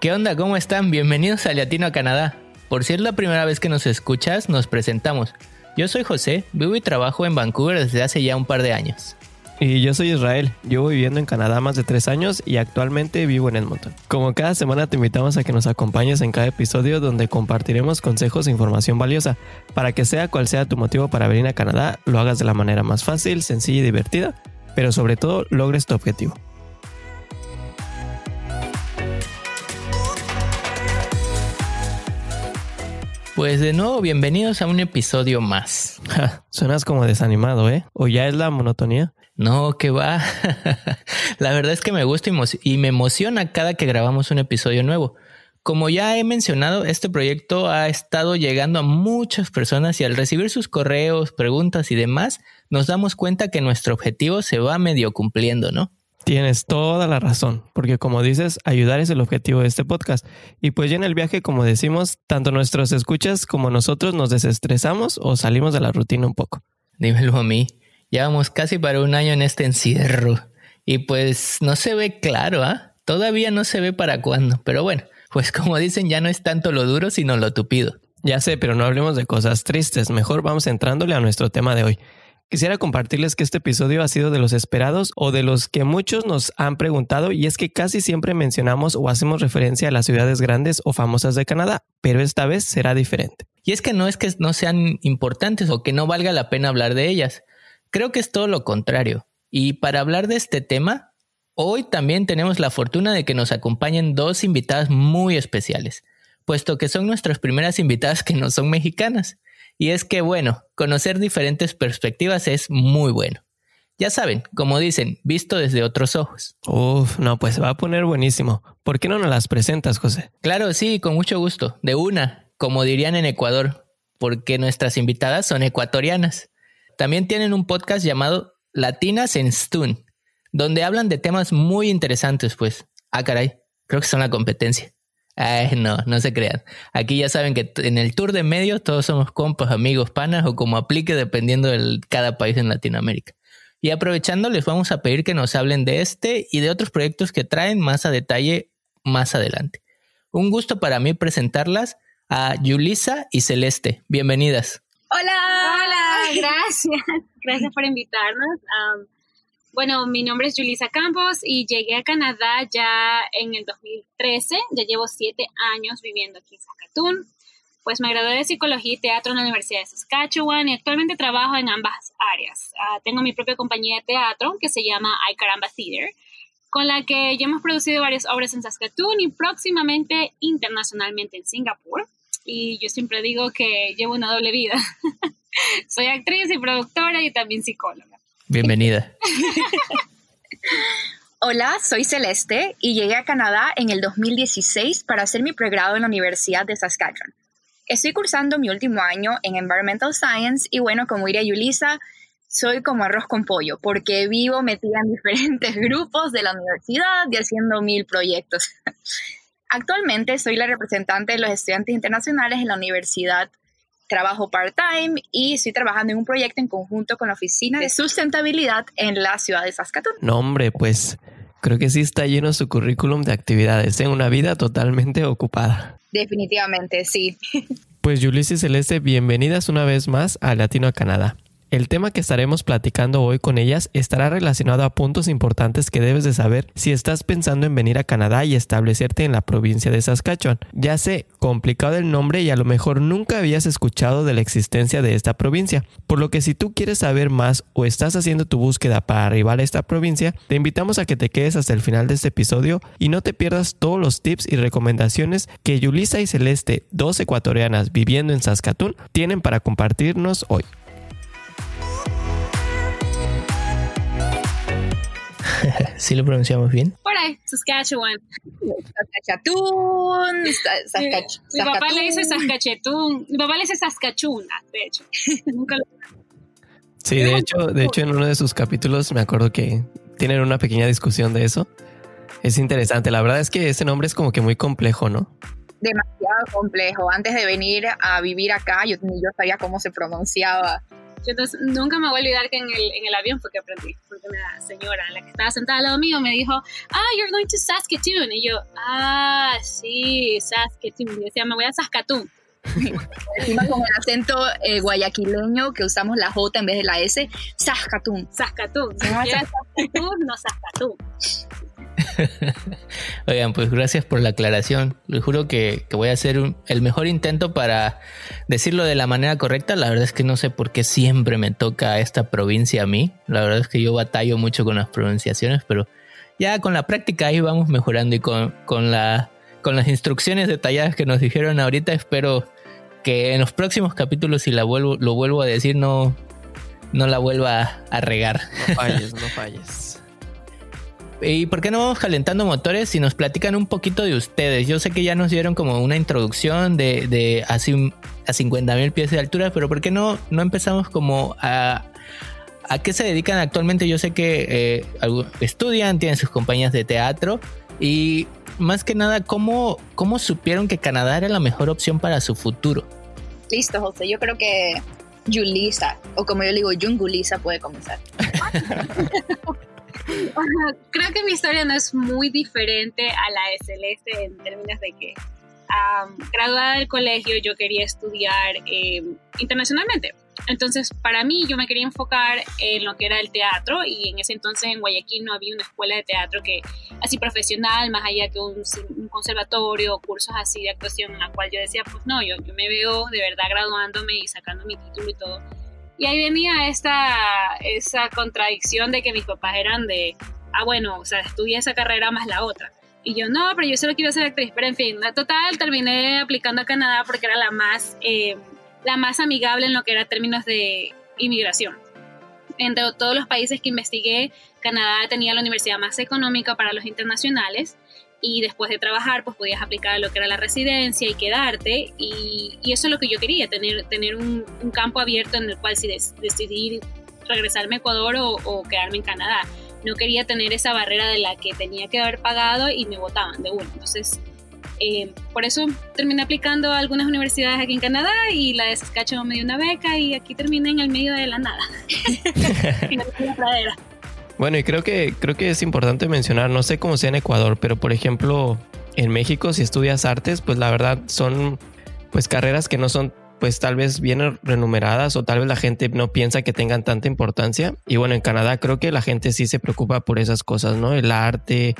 ¿Qué onda? ¿Cómo están? Bienvenidos a Latino Canadá. Por si es la primera vez que nos escuchas, nos presentamos. Yo soy José, vivo y trabajo en Vancouver desde hace ya un par de años. Y yo soy Israel, llevo viviendo en Canadá más de tres años y actualmente vivo en Edmonton. Como cada semana te invitamos a que nos acompañes en cada episodio donde compartiremos consejos e información valiosa para que sea cual sea tu motivo para venir a Canadá, lo hagas de la manera más fácil, sencilla y divertida, pero sobre todo logres tu objetivo. Pues de nuevo, bienvenidos a un episodio más. suenas como desanimado, ¿eh? ¿O ya es la monotonía? No, que va. la verdad es que me gusta y me emociona cada que grabamos un episodio nuevo. Como ya he mencionado, este proyecto ha estado llegando a muchas personas y al recibir sus correos, preguntas y demás, nos damos cuenta que nuestro objetivo se va medio cumpliendo, ¿no? Tienes toda la razón, porque como dices, ayudar es el objetivo de este podcast. Y pues ya en el viaje, como decimos, tanto nuestros escuchas como nosotros nos desestresamos o salimos de la rutina un poco. Dímelo a mí. Llevamos casi para un año en este encierro. Y pues no se ve claro, ¿ah? Todavía no se ve para cuándo. Pero bueno, pues como dicen, ya no es tanto lo duro, sino lo tupido. Ya sé, pero no hablemos de cosas tristes. Mejor vamos entrándole a nuestro tema de hoy. Quisiera compartirles que este episodio ha sido de los esperados o de los que muchos nos han preguntado y es que casi siempre mencionamos o hacemos referencia a las ciudades grandes o famosas de Canadá, pero esta vez será diferente. Y es que no es que no sean importantes o que no valga la pena hablar de ellas. Creo que es todo lo contrario. Y para hablar de este tema, hoy también tenemos la fortuna de que nos acompañen dos invitadas muy especiales, puesto que son nuestras primeras invitadas que no son mexicanas. Y es que, bueno, conocer diferentes perspectivas es muy bueno. Ya saben, como dicen, visto desde otros ojos. Uf, no, pues va a poner buenísimo. ¿Por qué no nos las presentas, José? Claro, sí, con mucho gusto. De una, como dirían en Ecuador, porque nuestras invitadas son ecuatorianas. También tienen un podcast llamado Latinas en Stun, donde hablan de temas muy interesantes, pues. Ah, caray, creo que son la competencia. Ay, no, no se crean. Aquí ya saben que en el tour de medios todos somos compas, amigos, panas o como aplique dependiendo de cada país en Latinoamérica. Y aprovechando, les vamos a pedir que nos hablen de este y de otros proyectos que traen más a detalle más adelante. Un gusto para mí presentarlas a Yulisa y Celeste. Bienvenidas. Hola, hola, gracias. Gracias por invitarnos. Bueno, mi nombre es Julisa Campos y llegué a Canadá ya en el 2013. Ya llevo siete años viviendo aquí en Saskatoon. Pues me gradué de Psicología y Teatro en la Universidad de Saskatchewan y actualmente trabajo en ambas áreas. Ah, tengo mi propia compañía de teatro que se llama I Caramba Theater, con la que ya hemos producido varias obras en Saskatoon y próximamente internacionalmente en Singapur. Y yo siempre digo que llevo una doble vida. Soy actriz y productora y también psicóloga. Bienvenida. Hola, soy Celeste y llegué a Canadá en el 2016 para hacer mi pregrado en la Universidad de Saskatchewan. Estoy cursando mi último año en Environmental Science y bueno, como diría Yulisa, soy como arroz con pollo porque vivo metida en diferentes grupos de la universidad y haciendo mil proyectos. Actualmente soy la representante de los estudiantes internacionales en la Universidad trabajo part-time y estoy trabajando en un proyecto en conjunto con la Oficina de Sustentabilidad en la ciudad de Saskatoon. No, hombre, pues creo que sí está lleno su currículum de actividades, en ¿eh? una vida totalmente ocupada. Definitivamente, sí. Pues Ulises Celeste, bienvenidas una vez más a Latino a Canadá. El tema que estaremos platicando hoy con ellas estará relacionado a puntos importantes que debes de saber si estás pensando en venir a Canadá y establecerte en la provincia de Saskatchewan. Ya sé, complicado el nombre y a lo mejor nunca habías escuchado de la existencia de esta provincia, por lo que si tú quieres saber más o estás haciendo tu búsqueda para arribar a esta provincia, te invitamos a que te quedes hasta el final de este episodio y no te pierdas todos los tips y recomendaciones que Yulisa y Celeste, dos ecuatorianas viviendo en Saskatoon, tienen para compartirnos hoy. ¿Sí lo pronunciamos bien? Por ahí, Saskatchewan. Saskatchewan. Mi papá le dice Saskatchewan. Mi papá le dice Saskatchewan, de hecho. Nunca lo... Sí, de hecho, de hecho, en uno de sus capítulos me acuerdo que tienen una pequeña discusión de eso. Es interesante. La verdad es que ese nombre es como que muy complejo, ¿no? Demasiado complejo. Antes de venir a vivir acá, yo ni yo sabía cómo se pronunciaba Entonces, nunca me voy a olvidar que en el, en el avión fue que aprendí, porque una señora, la que estaba sentada al lado mío, me dijo, ah, you're going to Saskatoon. Y yo, ah, sí, Saskatoon. Y decía, me voy a Saskatoon. Encima con el acento eh, guayaquileño que usamos la J en vez de la S, Saskatoon. Saskatoon. Si no Saskatoon, no Saskatoon. Oigan, pues gracias por la aclaración. Les juro que, voy a hacer el mejor intento para decirlo de la manera correcta. La verdad es que no sé por qué siempre me toca esta provincia a mí. La verdad es que yo batallo mucho con las pronunciaciones, pero ya con la práctica ahí vamos mejorando y con, con, la, con las instrucciones detalladas que nos dijeron ahorita espero que en los próximos capítulos si la vuelvo, lo vuelvo a decir no, no la vuelva a regar. No falles, no falles. ¿Y por qué no vamos calentando motores y nos platican un poquito de ustedes? Yo sé que ya nos dieron como una introducción de, de así a 50 mil pies de altura, pero ¿por qué no, no empezamos como a, a qué se dedican actualmente? Yo sé que eh, estudian, tienen sus compañías de teatro y más que nada, ¿cómo, ¿cómo supieron que Canadá era la mejor opción para su futuro? Listo, José. Yo creo que Julisa, o como yo digo, Jungulisa puede comenzar. Creo que mi historia no es muy diferente a la de Celeste en términos de que graduada del colegio yo quería estudiar em, internacionalmente. Entonces, para mí, yo me quería enfocar en lo que era el teatro y en ese entonces en Guayaquil no había una escuela de teatro que así profesional, más allá que un, un conservatorio, cursos así de actuación, en la cual yo decía, pues no, yo, yo me veo de verdad graduándome y sacando mi título y todo y ahí venía esta, esa contradicción de que mis papás eran de, ah, bueno, o sea, estudia esa carrera más la otra. Y yo, no, pero yo solo quiero ser actriz. Pero en fin, total terminé aplicando a Canadá porque era la más, eh, la más amigable en lo que era términos de inmigración. Entre todos los países que investigué, Canadá tenía la universidad más económica para los internacionales y después de trabajar pues podías aplicar lo que era la residencia y quedarte y, eso es lo que yo quería, tener, tener un, campo abierto en el cual si decidir regresarme a Ecuador o, o, quedarme en Canadá. No quería tener esa barrera de la que tenía que haber pagado y me votaban de uno. Entonces, eh, por eso terminé aplicando a algunas universidades aquí en Canadá y la de Saskatchewan me dio una beca y aquí terminé en el medio de la nada. en la pradera. Bueno, y creo que, creo que es importante mencionar, no sé cómo sea en Ecuador, pero por ejemplo, en México, si estudias artes, pues la verdad son pues carreras que no son pues tal vez bien renumeradas o tal vez la gente no piensa que tengan tanta importancia. Y bueno, en Canadá creo que la gente sí se preocupa por esas cosas, ¿no? El arte,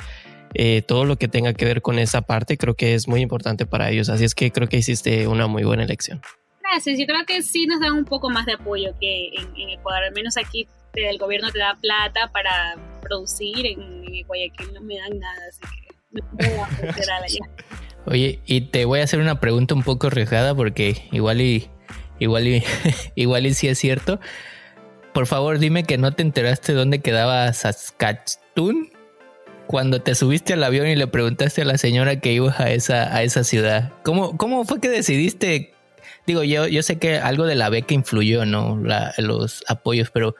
eh, todo lo que tenga que ver con esa parte, creo que es muy importante para ellos. Así es que creo que hiciste una muy buena elección. Gracias, yo creo que sí nos dan un poco más de apoyo que en, en Ecuador, al menos aquí el gobierno te da plata para producir, en, Guayaquil no me dan nada, así que no puedo allá. Oye, y te voy a hacer una pregunta un poco arriesgada porque igual y igual y igual y sí es cierto. Por favor, dime que no te enteraste dónde quedaba Saskatchewan cuando te subiste al avión y le preguntaste a la señora que ibas a esa a esa ciudad. ¿Cómo cómo fue que decidiste? Digo, yo yo sé que algo de la beca influyó, ¿no? los apoyos, pero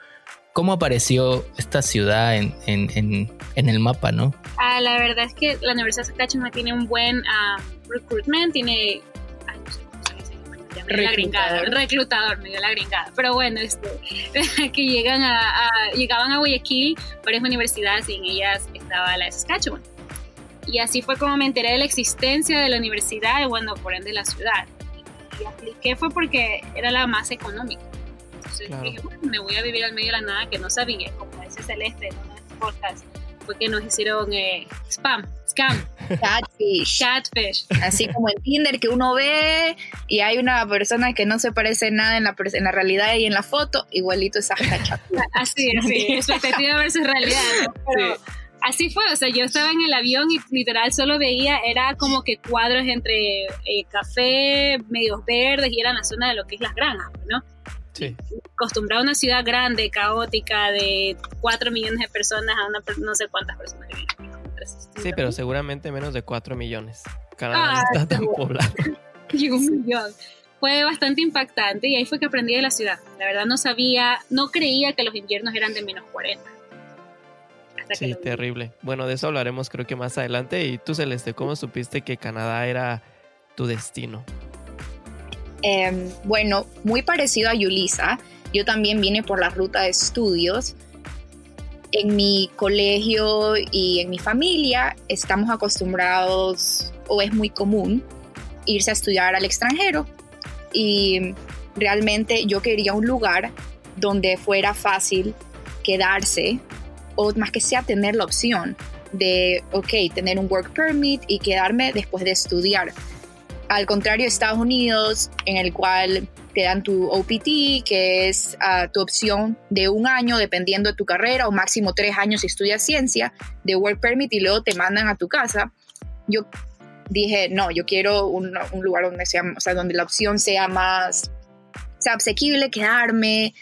¿Cómo apareció esta ciudad en, en, en, el mapa, no? Ah, la verdad es que la Universidad de Saskatchewan tiene un buen uh, recruitment, tiene... Ay, no sé cómo se dice reclutador. reclutador, me dio la gringada. Pero bueno, este, que llegan a, a, llegaban a Guayaquil varias universidades y en ellas estaba la de Saskatchewan. Y así fue como me enteré de la existencia de la universidad y bueno, por ende la ciudad. Y apliqué fue porque era la más económica dije, bueno, me voy a vivir al medio de la nada que no sabía, como ese Celeste en de podcast, fue que nos hicieron eh, spam, scam. Catfish. Catfish. Así como en Tinder que uno ve y hay una persona que no se parece nada en la, en la realidad y en la foto, igualito esa Así, así, expectativa versus realidad. Pero, así fue, o sea, yo estaba en el avión y literal solo veía, era como que cuadros entre eh, café, medios verdes y era la zona de lo que es las granjas, ¿no? Acostumbrado a una ciudad grande, caótica, de 4 millones de personas a una, no sé cuántas personas Sí, pero seguramente menos de 4 millones. Canadá ah, está tan poblado. y un millón. Fue bastante impactante y ahí fue que aprendí de la ciudad. La verdad no sabía, no creía que los inviernos eran de menos 40. sí, terrible. Bueno, de eso hablaremos creo que más adelante. Y tú, Celeste, ¿cómo supiste que Canadá era tu destino? Em, bueno, muy parecido a Yulisa. yo también vine por la ruta de estudios. En mi colegio y en mi familia estamos acostumbrados, o es muy común, irse a estudiar al extranjero. Y realmente yo quería un lugar donde fuera fácil quedarse, o más que sea tener la opción de, ok, tener un work permit y quedarme después de estudiar. Al contrario, Estados Unidos, en el cual te dan tu OPT, que es ah, tu opción de un año dependiendo de tu carrera, o máximo tres años si estudias ciencia, de work permit y luego te mandan a tu casa. Yo dije, no, yo quiero un, lugar donde, sea, o sea, donde la opción sea más sea, asequible, quedarme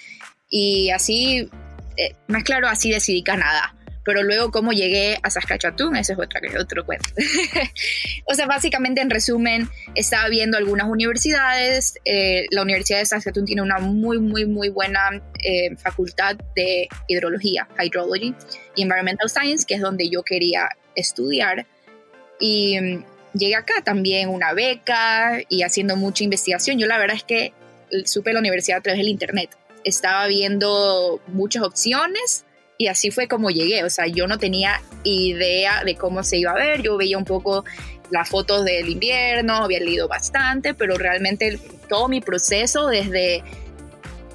y así, eh, más claro, así decidí Canadá. Pero luego cómo llegué a Saskatchewan, eso es otra, otro cuento. o sea, básicamente en resumen, estaba viendo algunas universidades. Eh, la Universidad de Saskatoon tiene una muy, muy, muy buena eh, facultad de hidrología, hydrology y environmental science, que es donde yo quería estudiar. Y mm, llegué acá también una beca y haciendo mucha investigación. Yo la verdad es que supe la universidad a través del internet. Estaba viendo muchas opciones y así fue como llegué. O sea, yo no tenía idea de cómo se iba a ver. Yo veía un poco las fotos del invierno, había leído bastante, pero realmente todo mi proceso desde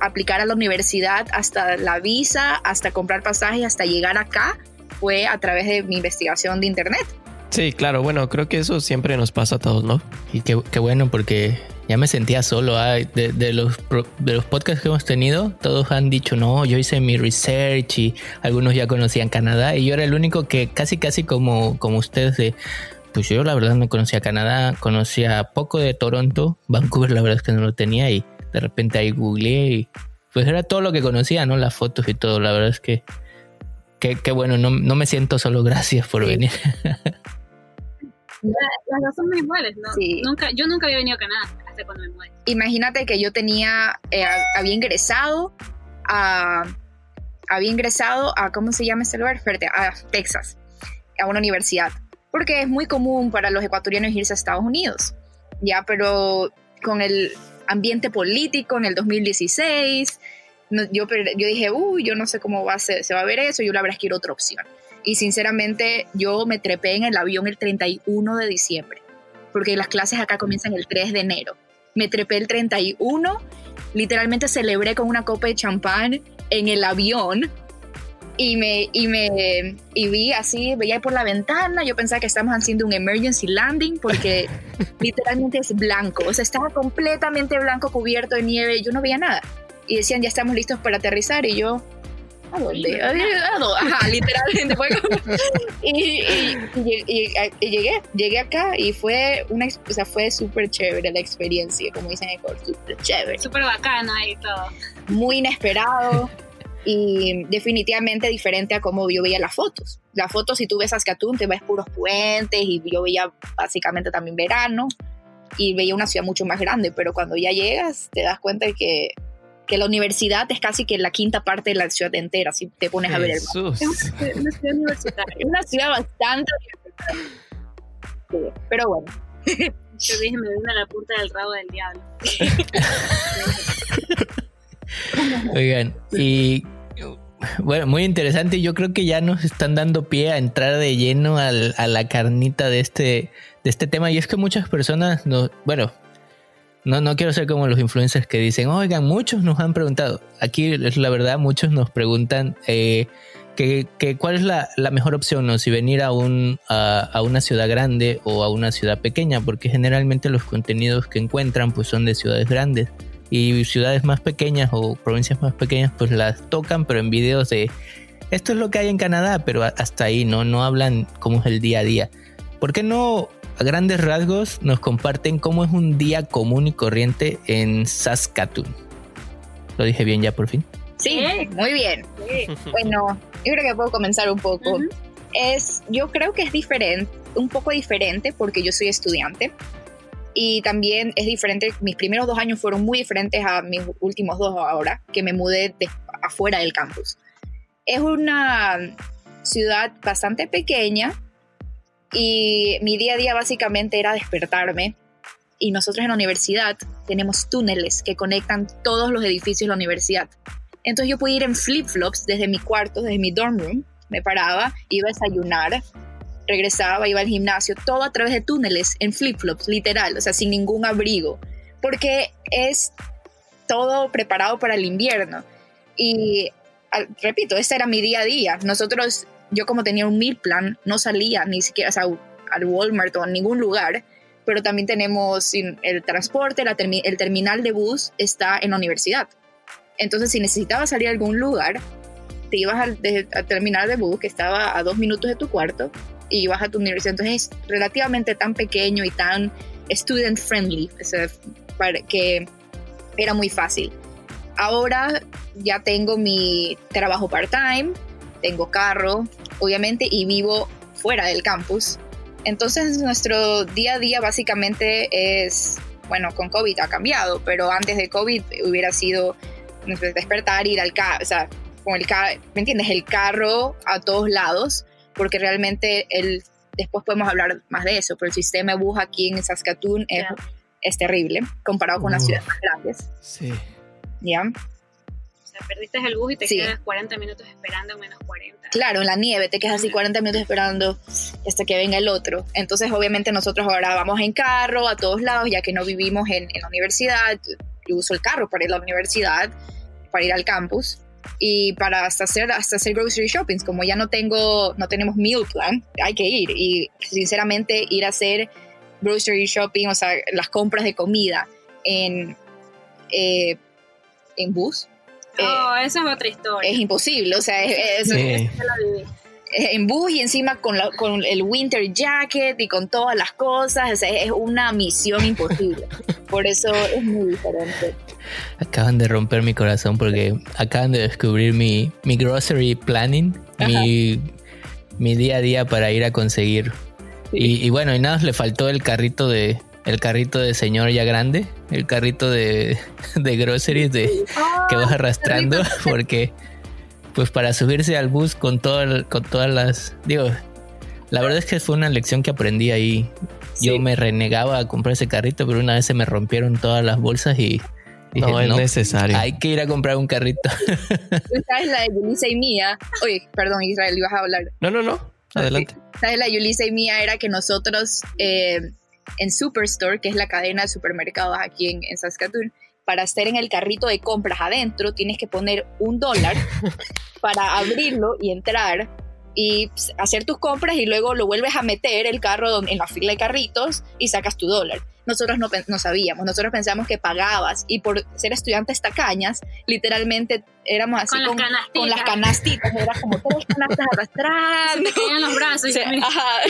aplicar a la universidad hasta la visa, hasta comprar pasajes, hasta llegar acá, fue a través de mi investigación de internet. Sí, claro, bueno, creo que eso siempre nos pasa a todos, ¿no? Y qué, qué bueno porque ya me sentía solo. Ah, de, los, de los podcasts que hemos tenido, todos han dicho, no, yo hice mi research y algunos ya conocían Canadá y yo era el único que casi, casi como, como ustedes de... Pues yo la verdad no conocía Canadá, conocía poco de Toronto, Vancouver la verdad es que no lo tenía y de repente ahí googleé y pues era todo lo que conocía, ¿no? Las fotos y todo, la verdad es que qué bueno, no, no me siento solo, gracias por venir. las dos son muy iguales, ¿no? Nunca, yo nunca había venido a Canadá hasta cuando me mudé. Imagínate que yo tenía, eh, había ingresado a, había ingresado a, ¿cómo se llama este lugar? a Texas, a una universidad, porque es muy común para los ecuatorianos irse a Estados Unidos, ya, pero con el ambiente político en el 2016, yo, yo dije, uy, yo no sé cómo va a ser, se va a ver eso, yo la verdad es que quiero otra opción. Y sinceramente yo me trepé en el avión el 31 de diciembre, porque las clases acá comienzan el 3 de enero. Me trepé el 31, literalmente celebré con una copa de champán en el avión y me, y me y vi así, veía por la ventana, yo pensaba que estábamos haciendo un emergency landing porque literalmente es blanco, o sea, estaba completamente blanco cubierto de nieve, yo no veía nada. Y decían, ya estamos listos para aterrizar y yo, ¿A dónde? Ajá, literalmente fue y, llegué, llegué acá y fue una, o sea, fue súper chévere la experiencia, como dicen en Ecuador, súper chévere. Súper bacana y todo. Muy inesperado y definitivamente diferente a cómo yo veía las fotos. Las fotos, si tú ves Saskatoon, te ves puros puentes y yo veía básicamente también verano y veía una ciudad mucho más grande, pero cuando ya llegas te das cuenta de que que la universidad es casi que la quinta parte de la ciudad entera, si te pones a ver el mapa. Es una ciudad universitaria, es una ciudad bastante universitaria. pero bueno. Yo dije, me viene a la punta del rabo del diablo. Oigan, y bueno, muy interesante. Yo creo que ya nos están dando pie a entrar de lleno al, a la carnita de este, de este tema. Y es que muchas personas, no, bueno, no, no quiero ser como los influencers que dicen, oigan, muchos nos han preguntado. Aquí la verdad, muchos nos preguntan eh, que, cuál es la, mejor opción, ¿no? Si venir a, un, a, una ciudad grande o a una ciudad pequeña, porque generalmente los contenidos que encuentran pues son de ciudades grandes. Y ciudades más pequeñas o provincias más pequeñas pues las tocan, pero en videos de esto es lo que hay en Canadá, pero hasta ahí, ¿no? No hablan cómo es el día a día. ¿Por qué no a grandes rasgos nos comparten cómo es un día común y corriente en Saskatoon. ¿Lo dije bien ya por fin? Sí, muy bien. Bueno, yo creo que puedo comenzar un poco. Es, yo creo que es diferente, un poco diferente porque yo soy estudiante y también es diferente, mis primeros dos años fueron muy diferentes a mis últimos dos ahora, que me mudé de afuera del campus. Es una ciudad bastante pequeña, y mi día a día básicamente era despertarme y nosotros en la universidad tenemos túneles que conectan todos los edificios de la universidad. Entonces yo podía ir en flip-flops desde mi cuarto, desde mi dorm room, me paraba, iba a desayunar, regresaba, iba al gimnasio, todo a través de túneles en flip-flops, literal, o sea, sin ningún abrigo, porque es todo preparado para el invierno. Y repito, ese era mi día a día. Nosotros, yo como tenía un meal plan, no salía ni siquiera al Walmart o a ningún lugar, pero también tenemos el transporte, el terminal de bus está en la universidad. Entonces, si necesitabas salir a algún lugar, te ibas al, terminal de bus que estaba a dos minutos de tu cuarto y ibas a tu universidad. Entonces, es relativamente tan pequeño y tan student friendly que era muy fácil. Ahora ya tengo mi trabajo part-time, tengo carro, obviamente, y vivo fuera del campus. Entonces nuestro día a día básicamente es, bueno, con COVID ha cambiado, pero antes de COVID hubiera sido despertar, ir al carro, o sea, con el carro, ¿me entiendes? El carro a todos lados, porque realmente el, después podemos hablar más de eso, pero el sistema de bus aquí en Saskatoon es, es terrible comparado con las ciudades más grandes. Sí. ¿Ya? Sea, perdiste el bus y te quedas 40 minutos esperando en menos 40. Claro, en la nieve te quedas así 40 minutos esperando hasta que venga el otro. Entonces, obviamente, nosotros ahora vamos en carro a todos lados, ya que no vivimos en, en la universidad. Yo uso el carro para ir a la universidad, para ir al campus y para hasta hacer, hasta hacer grocery shopping. Como ya no tengo, no tenemos meal plan, hay que ir. Y sinceramente, ir a hacer grocery shopping, o sea, las compras de comida en, eh, en bus. Oh, esa es otra historia. Es imposible, o sea, es, en bus y encima con, con, el winter jacket y con todas las cosas, es una misión imposible. Por eso es muy diferente. Acaban de romper mi corazón porque acaban de descubrir mi, mi grocery planning, mi, mi, día a día para ir a conseguir. Y, bueno, y nada, le faltó el carrito de, el carrito de señor ya grande, el carrito de, de groceries de, que vas arrastrando, porque pues para subirse al bus con, todo con todas las... Digo, la verdad es que fue una lección que aprendí ahí. Yo me renegaba a comprar ese carrito, pero una vez se me rompieron todas las bolsas y... Dije, no es necesario. Hay que ir a comprar un carrito. ¿Sabes la de Yulisa y mía? Oye, perdón, Israel, ibas a hablar. No, no, no. Adelante. ¿Sabes la Yulisa y mía? Era que nosotros eh, en Superstore, que es la cadena de supermercados aquí en, en Saskatoon, para estar en el carrito de compras adentro tienes que poner un dólar para abrirlo y entrar y pues, hacer tus compras y luego lo vuelves a meter el carro en la fila de carritos y sacas tu dólar. Nosotros no, no sabíamos, nosotros pensamos que pagabas y por ser estudiantes tacañas, literalmente éramos así con, con, las, canastitas, era como tres canastas arrastrando. Se los brazos.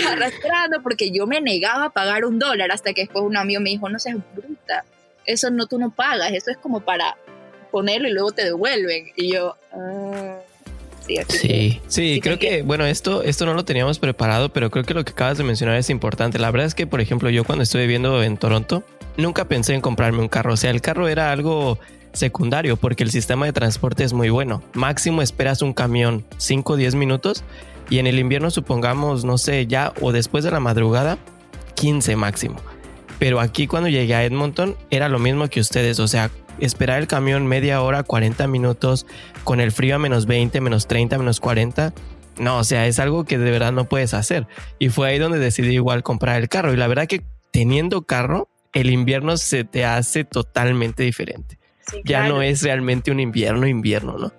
arrastrando porque yo me negaba a pagar un dólar hasta que después un amigo me dijo, no seas bruta, eso no tú no pagas, eso es como para ponerlo y luego te devuelven. Y yo, ah, sí, sí. sí, creo que, bueno, esto, esto no lo teníamos preparado, pero creo que lo que acabas de mencionar es importante. La verdad es que, por ejemplo, yo cuando estuve viviendo en Toronto, nunca pensé en comprarme un carro. O sea, el carro era algo secundario porque el sistema de transporte es muy bueno. Máximo esperas un camión 5 o 10 minutos y en el invierno supongamos, no sé, ya o después de la madrugada, 15 máximo. Pero aquí cuando llegué a Edmonton era lo mismo que ustedes, o sea, esperar el camión media hora, 40 minutos, con el frío a menos 20, menos 30, menos 40. No, o sea, es algo que de verdad no puedes hacer. Y fue ahí donde decidí igual comprar el carro. Y la verdad que teniendo carro, el invierno se te hace totalmente diferente. ya no es realmente un invierno, invierno, ¿no?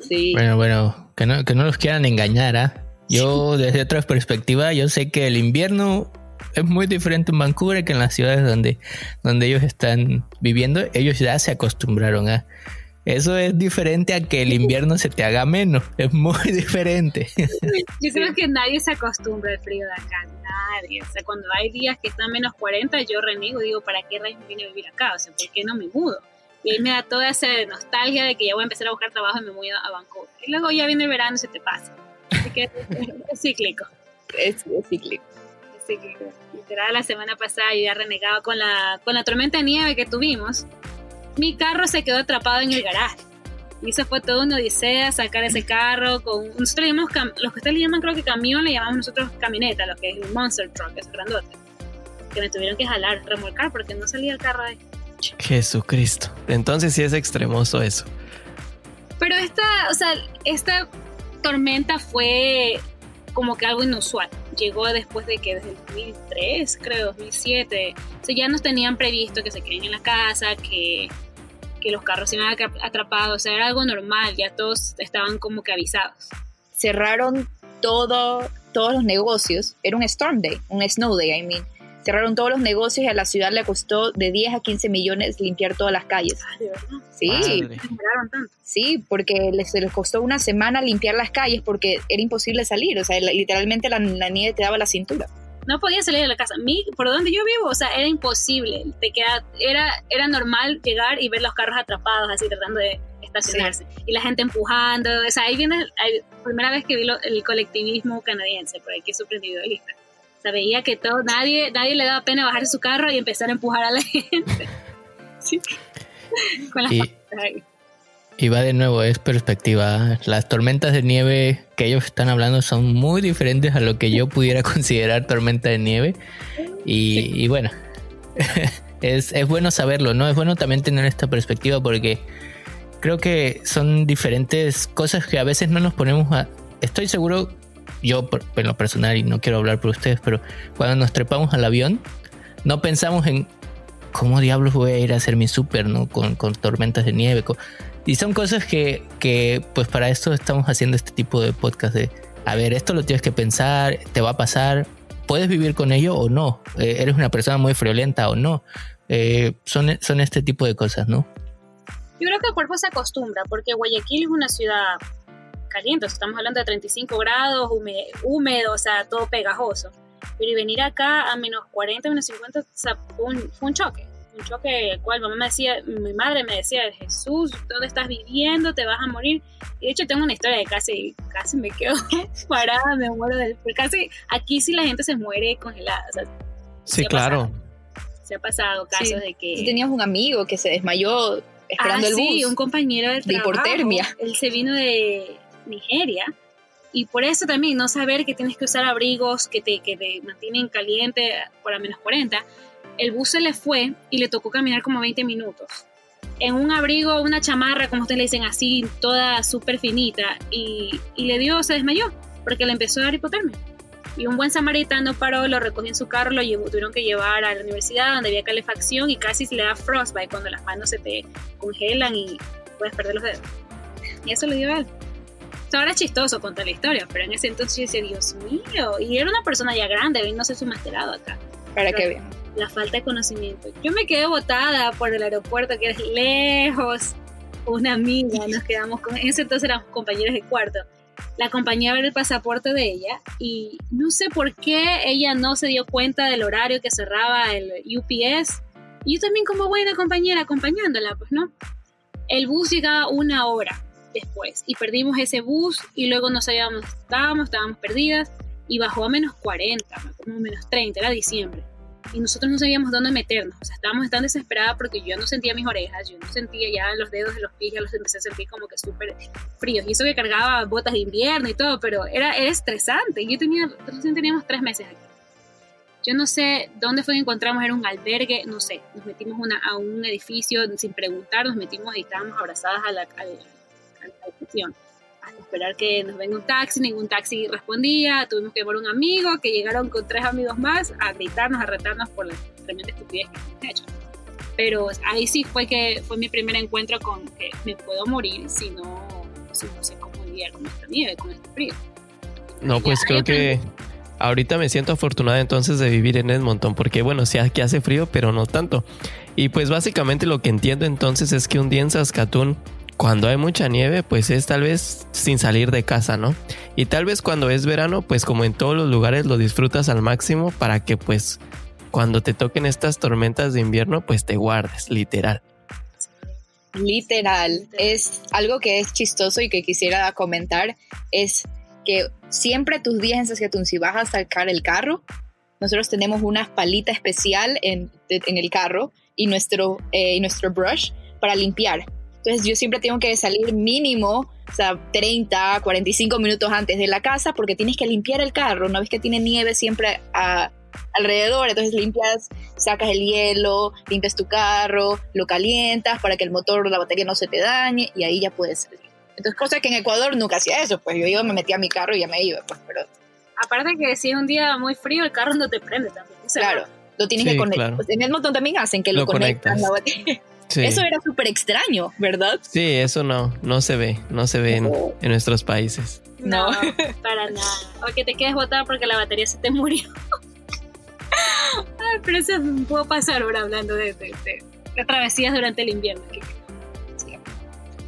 Sí. Bueno, bueno, que no, que no los quieran engañar, ¿ah? Yo desde otra perspectiva, yo sé que el invierno es muy diferente en Vancouver que en las ciudades donde, donde ellos están viviendo. Ellos ya se acostumbraron a... Eso es diferente a que el invierno se te haga menos. Es muy diferente. Yo creo que nadie se acostumbra al frío de acá. Nadie. O sea, cuando hay días que están menos 40, yo reniego. Digo, ¿para qué rayos vine a vivir acá? O sea, ¿por qué no me mudo? Y ahí me da toda esa nostalgia de que ya voy a empezar a buscar trabajo y me mudo a Vancouver. Y luego ya viene el verano y se te pasa. Así que es, cíclico. es cíclico que literal la semana pasada yo ya renegaba con la, con la tormenta de nieve que tuvimos. Mi carro se quedó atrapado en el garaje. Y eso fue todo una odisea, sacar ese carro con... Nosotros llamamos, los que ustedes le llaman creo que camión, le llamamos nosotros camioneta, lo que es un monster truck, es grandote. Que me tuvieron que jalar, remolcar porque no salía el carro ahí. Jesucristo. Entonces sí es extremoso eso. Pero esta, o sea, esta tormenta fue como que algo inusual. Llegó después de que desde el 2003, creo, 2007. O ya nos tenían previsto que se queden en la casa, que, que los carros se iban atrapados. O sea, era algo normal, ya todos estaban como que avisados. Cerraron todo, todos los negocios. Era un storm day, un snow day, I mean cerraron todos los negocios y a la ciudad le costó de 10 a 15 millones limpiar todas las calles. Ah, ¿de verdad? Sí, tanto? sí, porque les, les costó una semana limpiar las calles porque era imposible salir, o sea, literalmente la, nieve te daba la cintura. No podía salir de la casa. Mi, por donde yo vivo, o sea, era imposible. Te queda, era, era normal llegar y ver los carros atrapados, así tratando de estacionarse. Y la gente empujando. O sea, ahí viene la primera vez que vi el colectivismo canadiense, por ahí que sorprendido de lista veía que todo, nadie, nadie le daba pena bajar su carro y empezar a empujar a la gente. Con las y, y va de nuevo, es perspectiva. Las tormentas de nieve que ellos están hablando son muy diferentes a lo que yo pudiera considerar tormenta de nieve. Y, bueno, es, es bueno saberlo, ¿no? Es bueno también tener esta perspectiva porque creo que son diferentes cosas que a veces no nos ponemos a... Estoy seguro yo en lo personal, y no quiero hablar por ustedes, pero cuando nos trepamos al avión, no pensamos en cómo diablos voy a ir a hacer mi súper, ¿no? Con, tormentas de nieve. y son cosas que, que, pues para esto estamos haciendo este tipo de podcast de, a ver, esto lo tienes que pensar, te va a pasar, puedes vivir con ello o no, eh, eres una persona muy friolenta o no. Eh, son, son este tipo de cosas, ¿no? Yo creo que el cuerpo se acostumbra, porque Guayaquil es una ciudad caliente, estamos hablando de 35 grados, húmedo, o sea, todo pegajoso. Pero y venir acá a menos 40, menos 50, o sea, fue un, choque. Un choque el cual mamá me decía, mi madre me decía, Jesús, ¿dónde estás viviendo? Te vas a morir. Y de hecho tengo una historia de casi, casi me quedo parada, me muero del... Casi, aquí sí la gente se muere congelada. O sea, sí, claro. se ha pasado casos de que... teníamos un amigo que se desmayó esperando ah, el bus. Sí, un compañero del de hipotermia. Él se vino de, Nigeria. Y por eso también no saber que tienes que usar abrigos que te, que te mantienen caliente por a menos 40. El bus se le fue y le tocó caminar como 20 minutos. En un abrigo, una chamarra, como ustedes le dicen así, toda súper finita. Y, y, le dio, se desmayó, porque le empezó a dar hipotermia. Y un buen samaritano paró, lo recogió en su carro, lo tuvieron que llevar a la universidad donde había calefacción y casi se le da frostbite cuando las manos se te congelan y puedes perder los dedos. Y eso le dio a él ahora es chistoso contar la historia, pero en ese entonces yo decía, Dios mío, y era una persona ya grande, no sé su masterado acá. Para qué bien. La falta de conocimiento. Yo me quedé botada por el aeropuerto que es lejos. Una amiga, nos quedamos con. En ese entonces éramos compañeros de cuarto. La acompañé a ver el pasaporte de ella y no sé por qué ella no se dio cuenta del horario que cerraba el UPS. Y yo también, como buena compañera, acompañándola, pues no. El bus llegaba una hora después y perdimos ese bus y luego no sabíamos estábamos, estábamos perdidas y bajó a menos 40, como menos 30, era diciembre. Y nosotros no sabíamos dónde meternos, o sea, estábamos tan desesperadas porque yo no sentía mis orejas, yo no sentía ya los dedos de los pies, ya los empecé a sentir como que súper fríos. Y eso que cargaba botas de invierno y todo, pero era, era estresante. Yo tenía, recién teníamos tres meses aquí. Yo no sé dónde fue que encontramos, era un albergue, no sé. Nos metimos una, a un edificio sin preguntar, nos metimos y estábamos abrazadas a la, al, hasta esperar que nos venga un taxi, ningún taxi respondía, tuvimos que llamar a un amigo, que llegaron con tres amigos más a gritarnos, a retarnos por la tremenda estupidez que hemos hecho. Pero ahí sí fue que fue mi primer encuentro con que me puedo morir si no, si no sé cómo lidiar con esta nieve, con este frío. No, pues creo que ahorita me siento afortunada entonces de vivir en Edmonton, porque bueno, sí aquí hace frío, pero no tanto. Y pues básicamente lo que entiendo entonces es que un día en Saskatoon cuando hay mucha nieve, pues es tal vez sin salir de casa, ¿no? Y tal vez cuando es verano, pues como en todos los lugares lo disfrutas al máximo para que pues cuando te toquen estas tormentas de invierno, pues te guardes, literal. Literal, es algo que es chistoso y que quisiera comentar, es que siempre tus días en Saskatoon, si vas a sacar el carro, nosotros tenemos una palita especial en, el carro y nuestro, eh, y nuestro brush para limpiar entonces yo siempre tengo que salir mínimo, o sea, 30, 45 minutos antes de la casa porque tienes que limpiar el carro. Una vez que tiene nieve siempre a, alrededor, entonces limpias, sacas el hielo, limpias tu carro, lo calientas para que el motor, la batería no se te dañe y ahí ya puedes salir. Entonces, cosa que en Ecuador nunca hacía eso, pues yo iba, me metía a mi carro y ya me iba, pues, pero... Aparte que si es un día muy frío, el carro no te prende también. claro, lo tienes que conectar. en el montón también hacen que lo, lo conectan la batería. Eso era súper extraño, ¿verdad? Sí, eso no, no se ve, no se ve en, en nuestros países. No, para nada. O que te quedes botado porque la batería se te murió. Ay, pero eso puedo pasar ahora hablando de, de, travesías durante el invierno.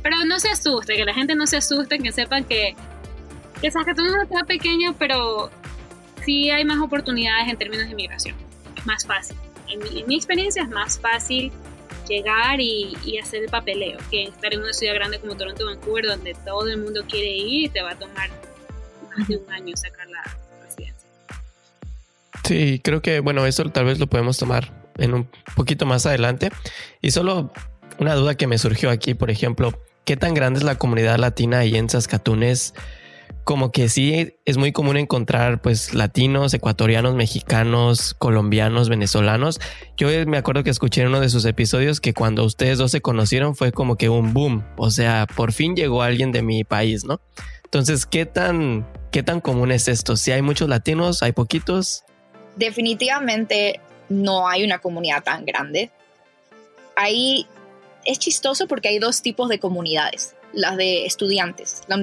Pero no se asuste, que la gente no se asuste, que sepan que, que Saskatoon no está pequeño, pero sí hay más oportunidades en términos de migración. Es más fácil. En mi, en mi experiencia es más fácil llegar y, y, hacer el papeleo que estar en una ciudad grande como Toronto o Vancouver, donde todo el mundo quiere ir y te va a tomar más de un año sacar la residencia. Sí, creo que, bueno, eso tal vez lo podemos tomar en un poquito más adelante. Y solo una duda que me surgió aquí, por ejemplo, ¿qué tan grande es la comunidad latina ahí en Saskatoon? ¿Es como que sí es muy común encontrar pues latinos, ecuatorianos, mexicanos, colombianos, venezolanos. Yo me acuerdo que escuché en uno de sus episodios que cuando ustedes dos se conocieron fue como que un boom, o sea, por fin llegó alguien de mi país, ¿no? Entonces, ¿qué tan, qué tan común es esto? Si hay muchos latinos, hay poquitos. Definitivamente no hay una comunidad tan grande. Ahí es chistoso porque hay dos tipos de comunidades, las de estudiantes. La,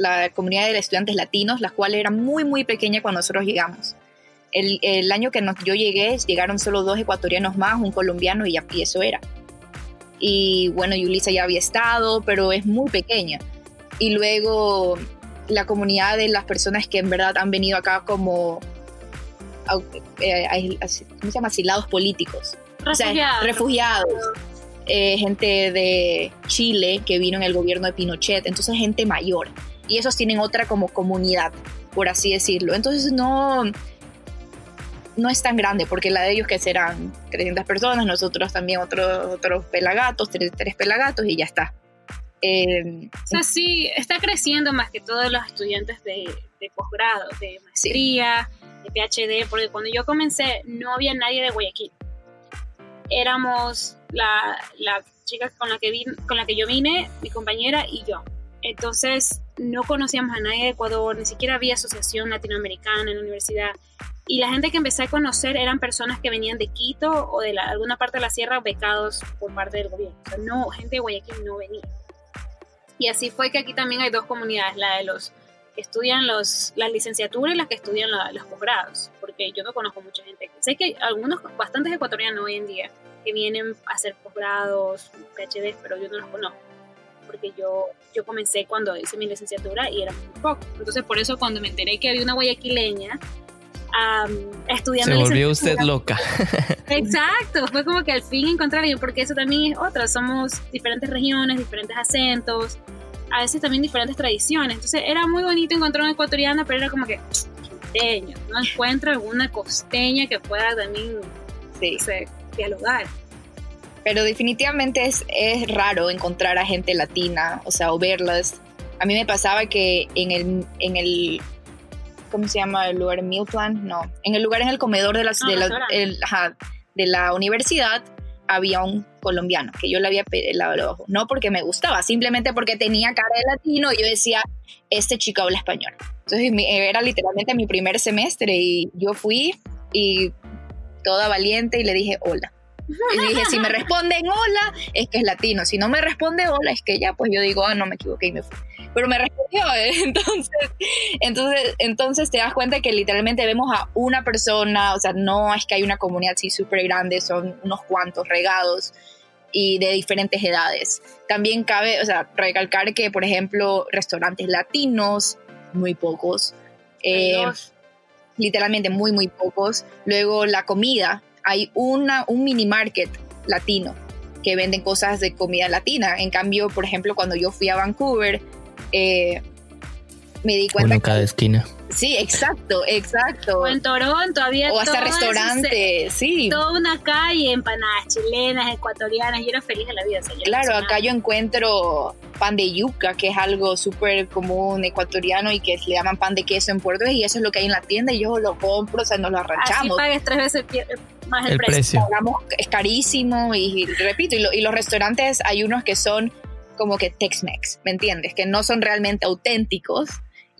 la comunidad de estudiantes latinos, las cuales eran muy, muy pequeñas cuando nosotros llegamos. El, el año que yo llegué, llegaron solo dos ecuatorianos más, un colombiano y, ya, y eso era. Y bueno, Yulisa ya había estado, pero es muy pequeña. Y luego la comunidad de las personas que en verdad han venido acá como, eh, ¿cómo se llama? Asilados políticos. Refugiados. refugiados. Eh, gente de Chile que vino en el gobierno de Pinochet, entonces gente mayor y esos tienen otra como comunidad, por así decirlo. Entonces no, no es tan grande, porque la de ellos que serán 300 personas, nosotros también otros otros pelagatos, tres, pelagatos y ya está. Eh, o sea, sí, está creciendo más que todos los estudiantes de, posgrado, de maestría, de PhD, porque cuando yo comencé no había nadie de Guayaquil. Éramos la, la chica con la, que con la que yo vine, mi compañera y yo. Entonces, no conocíamos a nadie de Ecuador, ni siquiera había asociación latinoamericana en la universidad. Y la gente que empecé a conocer eran personas que venían de Quito o de alguna parte de la sierra becados por parte del gobierno. O sea, no, gente de Guayaquil no venía. Y así fue que aquí también hay dos comunidades, la de los que estudian los, la licenciatura y las que estudian los posgrados, porque yo no conozco mucha gente. Sé que hay algunos, bastantes ecuatorianos hoy en día, que vienen a hacer posgrados, PhD, pero yo no los conozco porque yo, yo comencé cuando hice mi licenciatura y era muy poco. Entonces, por eso cuando me enteré que había una guayaquileña um, estudiando... Se volvió usted loca. Exacto, fue como que al fin encontrar porque eso también es otra, somos diferentes regiones, diferentes acentos, a veces también diferentes tradiciones. Entonces, era muy bonito encontrar una ecuatoriana, pero era como que costeño, no encuentro alguna costeña que pueda también sí. dialogar pero definitivamente es, es raro encontrar a gente latina, o sea, o verlas. A mí me pasaba que en el, en el ¿cómo se llama el lugar? Meal Plan, no, en el lugar en el comedor de, las, de, la, de la universidad había un colombiano que yo le había pelado el ojo, no porque me gustaba, simplemente porque tenía cara de latino y yo decía, este chico habla español. Entonces era literalmente mi primer semestre y yo fui y toda valiente y le dije hola. Y dije, si me responden hola, es que es latino. Si no me responde hola, es que ya, pues yo digo, ah, no me equivoqué y me fui. Pero me respondió, ¿eh? entonces, entonces, entonces te das cuenta que literalmente vemos a una persona, o sea, no es que hay una comunidad así súper grande, son unos cuantos regados y de diferentes edades. También cabe, o sea, recalcar que, por ejemplo, restaurantes latinos, muy pocos. Eh, literalmente muy, muy pocos. Luego la comida, hay una, un mini market latino que venden cosas de comida latina. En cambio, por ejemplo, cuando yo fui a Vancouver, eh, me di cuenta. Uno cada esquina. Sí, exacto, exacto. O en Toronto había O hasta restaurantes, sí. Toda una calle, empanadas chilenas, ecuatorianas. Yo era feliz de la vida. o sea, Claro, acá yo encuentro pan de yuca, que es algo súper común ecuatoriano y que le llaman pan de queso en Puerto Rico, y eso es lo que hay en la tienda y yo lo compro, o sea, nos lo Así arranchamos. pagues tres veces más el, El precio. precio. Es carísimo y, repito, y, lo- y los restaurantes hay unos que son como que Tex-Mex, ¿me entiendes? Que no son realmente auténticos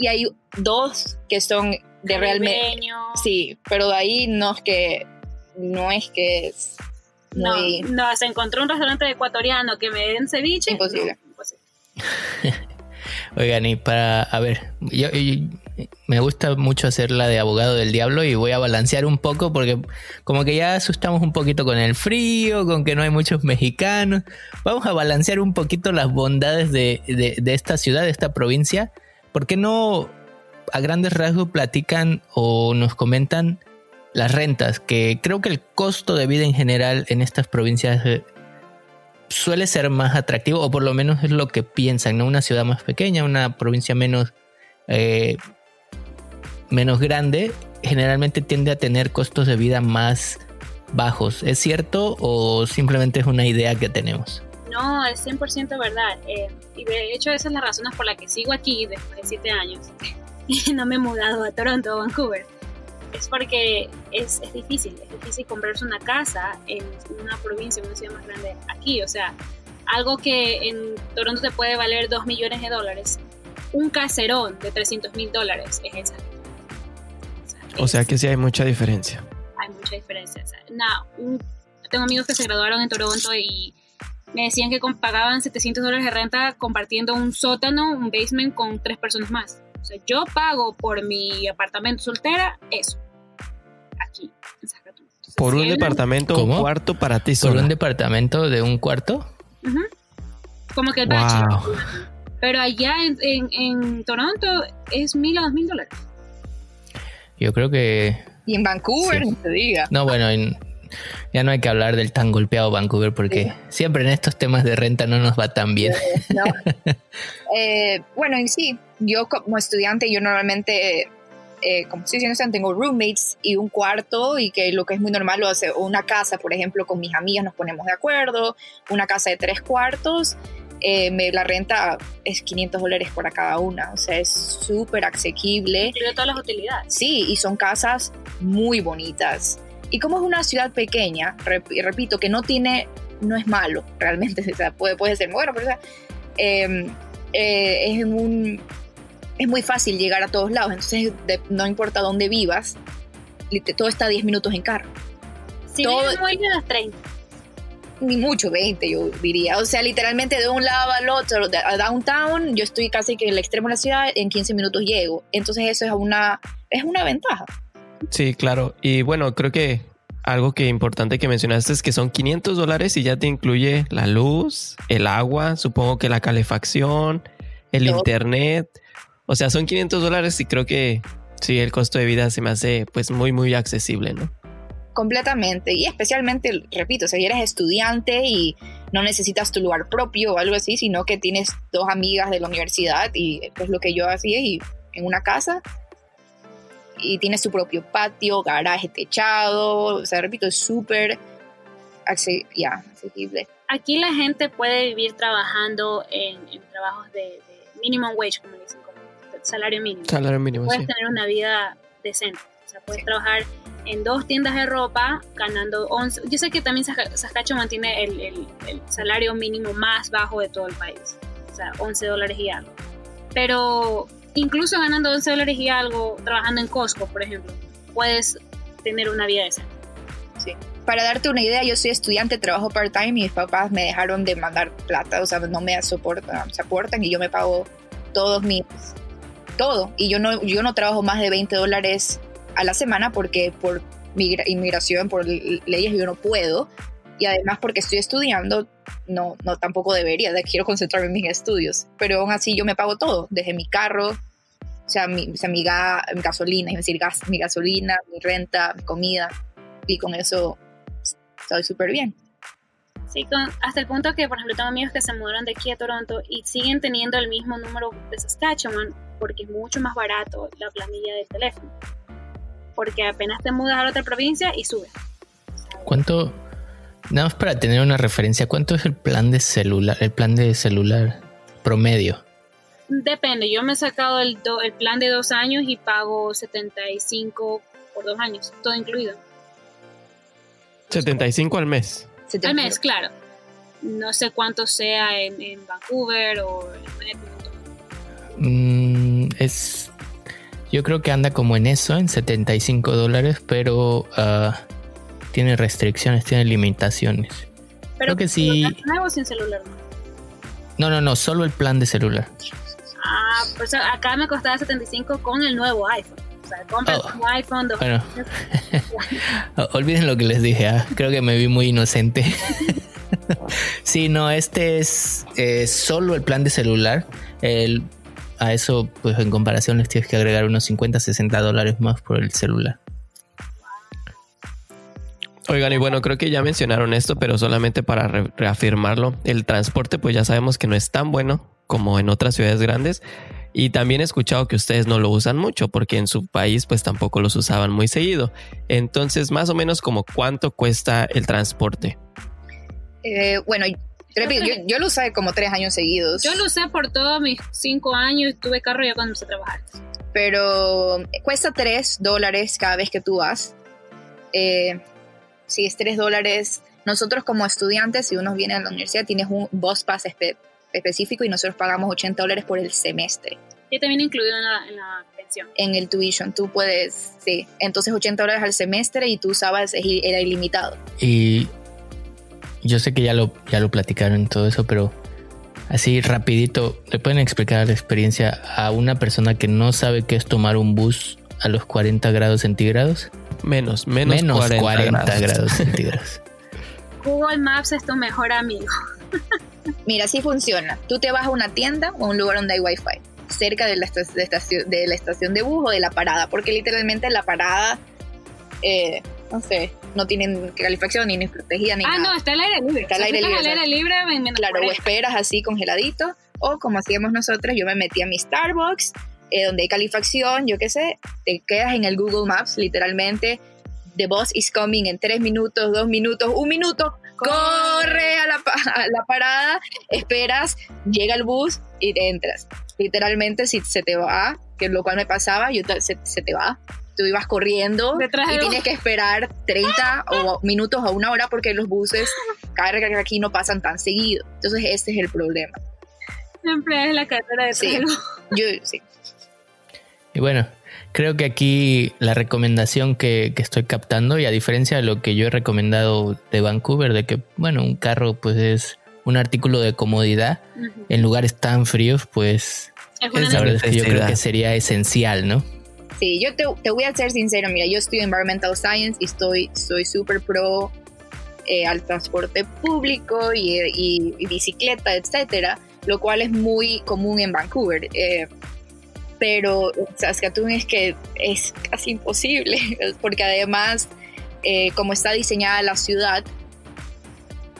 y hay dos que son de realmente... Sí, pero de ahí no es que... No es que es No, muy... no, se encontró un restaurante ecuatoriano que me den ceviche. Imposible. No, imposible. Oigan, y para, a ver, yo, yo- me gusta mucho hacer la de abogado del diablo y voy a balancear un poco porque como que ya asustamos un poquito con el frío, con que no hay muchos mexicanos. Vamos a balancear un poquito las bondades de, de- de esta ciudad, de esta provincia. ¿Por qué no a grandes rasgos platican o nos comentan las rentas? Que creo que el costo de vida en general en estas provincias eh, suele ser más atractivo, o por lo menos es lo que piensan, ¿no? Una ciudad más pequeña, una provincia menos, eh, menos grande, generalmente tiende a tener costos de vida más bajos. ¿Es cierto o simplemente es una idea que tenemos? No, es 100% verdad. Eh, y de hecho, esas son las razones por las que sigo aquí después de siete años y no me he mudado a Toronto o Vancouver. Es porque es, es difícil, es difícil comprarse una casa en una provincia, en una ciudad más grande aquí. O sea, algo que en Toronto te puede valer 2 millones de dólares, un caserón de 300 mil dólares es esa. O sea es- que sí hay mucha diferencia. hay mucha diferencia. O sea, nada, un- tengo amigos que se graduaron en Toronto y me decían que pagaban 700 dólares de renta compartiendo un sótano, un basement con tres personas más. O sea, yo pago por mi apartamento soltera eso. Aquí, en. Entonces, Por un departamento, un cuarto para ti ¿Por sola. un departamento de un cuarto? Como que el Wow. bachelor. Pero allá en, en- en Toronto es mil o dos mil dólares. Yo creo que... Y en Vancouver, Sí. no te diga. No, bueno, en- ya no hay que hablar del tan golpeado Vancouver porque siempre en estos temas de renta no nos va tan bien. ¿no? Eh, bueno, en sí, yo como estudiante, yo normalmente, eh, como estoy diciendo, tengo roommates y un cuarto y que lo que es muy normal lo hace o una casa, por ejemplo, con mis amigas nos ponemos de acuerdo, una casa de tres cuartos, eh, me- la renta es 500 dólares para cada una, o sea, es súper asequible. Incluye todas las utilidades. Sí, y son casas muy bonitas. Y como es una ciudad pequeña, repito, que no tiene, no es malo realmente, o sea, puede, puede ser bueno, pero o sea, eh, eh, es, un, es muy fácil llegar a todos lados, entonces de- no importa dónde vivas, todo está a 10 minutos en carro. Si Todo- muy bien a las 30. Ni mucho, 20 yo diría. O sea, literalmente de un lado al otro, a downtown, yo estoy casi que en el extremo de la ciudad, en 15 minutos llego. Entonces eso es una, es una ventaja. Sí, claro. Y bueno, creo que algo que importante que mencionaste es que son 500 dólares y ya te incluye la luz, el agua, supongo que la calefacción, el internet. O sea, son 500 dólares y creo que sí, el costo de vida se me hace pues muy, muy accesible, ¿no? Completamente. Y especialmente, repito, si eres estudiante y no necesitas tu lugar propio o algo así, sino que tienes dos amigas de la universidad y es lo que yo hacía y en una casa y tienes tu propio patio, garaje techado, o sea, repito, es súper asequible. Aquí la gente puede vivir trabajando en, en trabajos de, de minimum wage, como le dicen, como salario mínimo. Salario mínimo, puedes sí. tener una vida decente. O sea, puedes trabajar en dos tiendas de ropa ganando 11. Yo sé que también Saska- Saskatchewan mantiene el, el- el salario mínimo más bajo de todo el país. O sea, 11 dólares y algo. Pero incluso ganando 11 dólares y algo, trabajando en Costco, por ejemplo, puedes tener una vida decente. Para darte una idea, yo soy estudiante, trabajo part-time y mis papás me dejaron de mandar plata, o sea, no me soportan, soportan y yo me pago todos mis, todo. Y yo no, yo no trabajo más de 20 dólares a la semana porque por migra- inmigración, por leyes yo no puedo. Y además porque estoy estudiando, no, no tampoco debería, de- quiero concentrarme en mis estudios. Pero aún así yo me pago todo, desde mi carro, o sea, mi, o sea, mi, ga- mi gasolina, es decir, gas, mi gasolina, mi renta, mi comida. Y con eso estoy súper bien. Sí, con- hasta el punto que, por ejemplo, tengo amigos que se mudaron de aquí a Toronto y siguen teniendo el mismo número de Saskatchewan porque es mucho más barato la planilla del teléfono. Porque apenas te mudas a otra provincia y sube. ¿Cuánto? Nada más para tener una referencia, ¿cuánto es el plan de celular, el plan de celular promedio? Depende, yo me he sacado el, el plan de dos años y pago 75 por dos años, todo incluido. 75 al mes. Al mes, claro. No sé cuánto sea en, Vancouver o en mm, es. Yo creo que anda como en eso, en 75 dólares, pero ah, tiene restricciones, tiene limitaciones. Pero creo que sí. nuevo sin celular? No, no, no, solo el plan de celular. Ah, pues acá me costaba 75 con el nuevo iPhone. O sea, oh. un iPhone. Bueno, olviden lo que les dije. ¿ah? Creo que me vi muy inocente. sí, no, este es eh, solo el plan de celular. El, a eso, pues en comparación, les tienes que agregar unos 50, 60 dólares más por el celular. Oigan, y bueno, creo que ya mencionaron esto, pero solamente para reafirmarlo, el transporte pues ya sabemos que no es tan bueno como en otras ciudades grandes. Y también he escuchado que ustedes no lo usan mucho porque en su país pues tampoco los usaban muy seguido. Entonces, más o menos como cuánto cuesta el transporte. Eh, bueno, yo, lo usé como tres años seguidos. Yo lo usé por todos mis cinco años, tuve carro ya cuando empecé a trabajar. Pero cuesta tres dólares cada vez que tú vas. Eh, si es tres dólares, nosotros como estudiantes, si uno viene a la universidad, tienes un bus pass específico y nosotros pagamos 80 dólares por el semestre. Y también incluido en la, en la pensión. En el tuition, tú puedes, sí. Entonces 80 dólares al semestre y tú usabas, era ilimitado. Y yo sé que ya lo, ya lo platicaron todo eso, pero así rapidito, ¿le pueden explicar la experiencia a una persona que no sabe qué es tomar un bus a los 40 grados centígrados? Menos, menos, 40, grados centígrados. Google Maps es tu mejor amigo. Mira, así funciona. Tú te vas a una tienda o a un lugar donde hay wifi, cerca de la, estación, de la estación de bus o de la parada, porque literalmente la parada, eh, no sé, no tienen calefacción ni, ni protegida ni ah, nada. Ah, no, está al aire libre. Está al aire libre. Al aire libre claro, o esperas así congeladito, o como hacíamos nosotros, yo me metí a mi Starbucks, eh, donde hay calefacción, yo qué sé, te quedas en el Google Maps, literalmente, the bus is coming en tres minutos, dos minutos, un minuto, corre a la, la parada, esperas, llega el bus y te entras. Literalmente, si se te va, que lo cual me pasaba, yo se, te va. Tú ibas corriendo y tienes que esperar 30 o minutos o una hora porque los buses carga aquí no pasan tan seguido. Entonces, este es el problema. Siempre es la carrera de sí. Yo, sí. Y bueno, Creo que aquí la recomendación que, estoy captando, y a diferencia de lo que yo he recomendado de Vancouver, de que, bueno, un carro pues es un artículo de comodidad en lugares tan fríos, pues es la verdad que yo creo que sería esencial, ¿no? Sí, yo te, voy a ser sincero, mira, yo estudio Environmental Science y estoy soy súper pro eh, al transporte público y, bicicleta, etcétera, lo cual es muy común en Vancouver. Eh, pero Saskatoon es que es casi imposible, porque además, eh, como está diseñada la ciudad,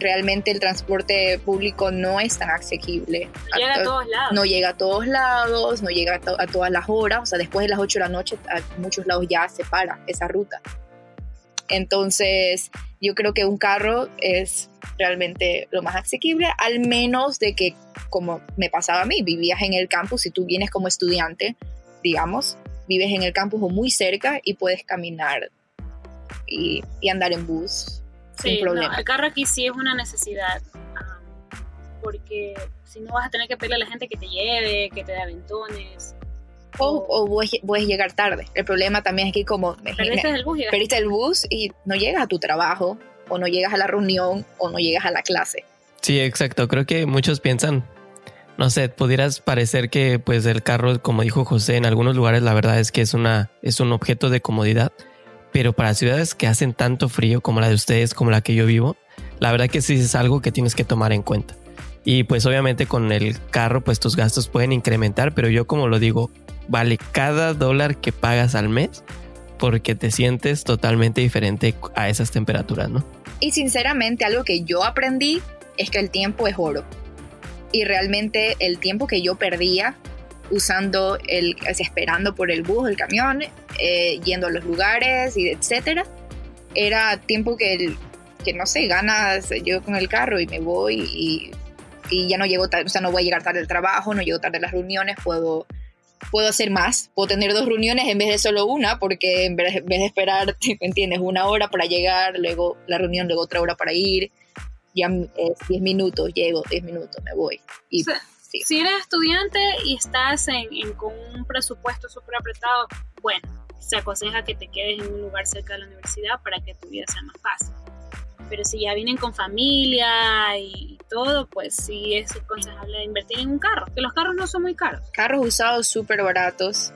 realmente el transporte público no es tan asequible. No llega a, todos lados. No llega a todos lados, no llega a, todas las horas, o sea, después de las 8 de la noche, a muchos lados ya se para esa ruta. Entonces, yo creo que un carro es realmente lo más asequible, al menos de que como me pasaba a mí, vivías en el campus, si tú vienes como estudiante, digamos, vives en el campus o muy cerca y puedes caminar y, andar en bus sin problema. el carro aquí sí es una necesidad, porque si no vas a tener que pedirle a la gente que te lleve, que te dé aventones. O, o puedes, llegar tarde. El problema también es que como... Perdiste el bus. Perdiste el bus y no llegas a tu trabajo, o no llegas a la reunión, o no llegas a la clase. Sí, exacto. Creo que muchos piensan, no sé, pudieras parecer que pues el carro, como dijo José, en algunos lugares la verdad es que es una es un objeto de comodidad, pero para ciudades que hacen tanto frío como la de ustedes, como la que yo vivo, la verdad que sí es algo que tienes que tomar en cuenta. Y pues obviamente con el carro pues tus gastos pueden incrementar, pero yo como lo digo, vale cada dólar que pagas al mes porque te sientes totalmente diferente a esas temperaturas, ¿no? Y sinceramente algo que yo aprendí es que el tiempo es oro y realmente el tiempo que yo perdía usando el, esperando por el bus, el camión, eh, yendo a los lugares y etcétera. Era tiempo que, que no sé, ganas yo con el carro y me voy y, y ya no llego o sea, no voy a llegar tarde al trabajo, no llego tarde a las reuniones, puedo puedo hacer más, puedo tener dos reuniones en vez de solo una, porque en vez, de esperar, ¿me entiendes? Una hora para llegar, luego la reunión, luego otra hora para ir, ya es 10 minutos, llego, 10 minutos, me voy. Y, Si eres estudiante y estás en, con un presupuesto súper apretado, bueno, se aconseja que te quedes en un lugar cerca de la universidad para que tu vida sea más fácil. Pero si ya vienen con familia y todo, pues sí es aconsejable invertir en un carro, que los carros no son muy caros. Carros usados súper baratos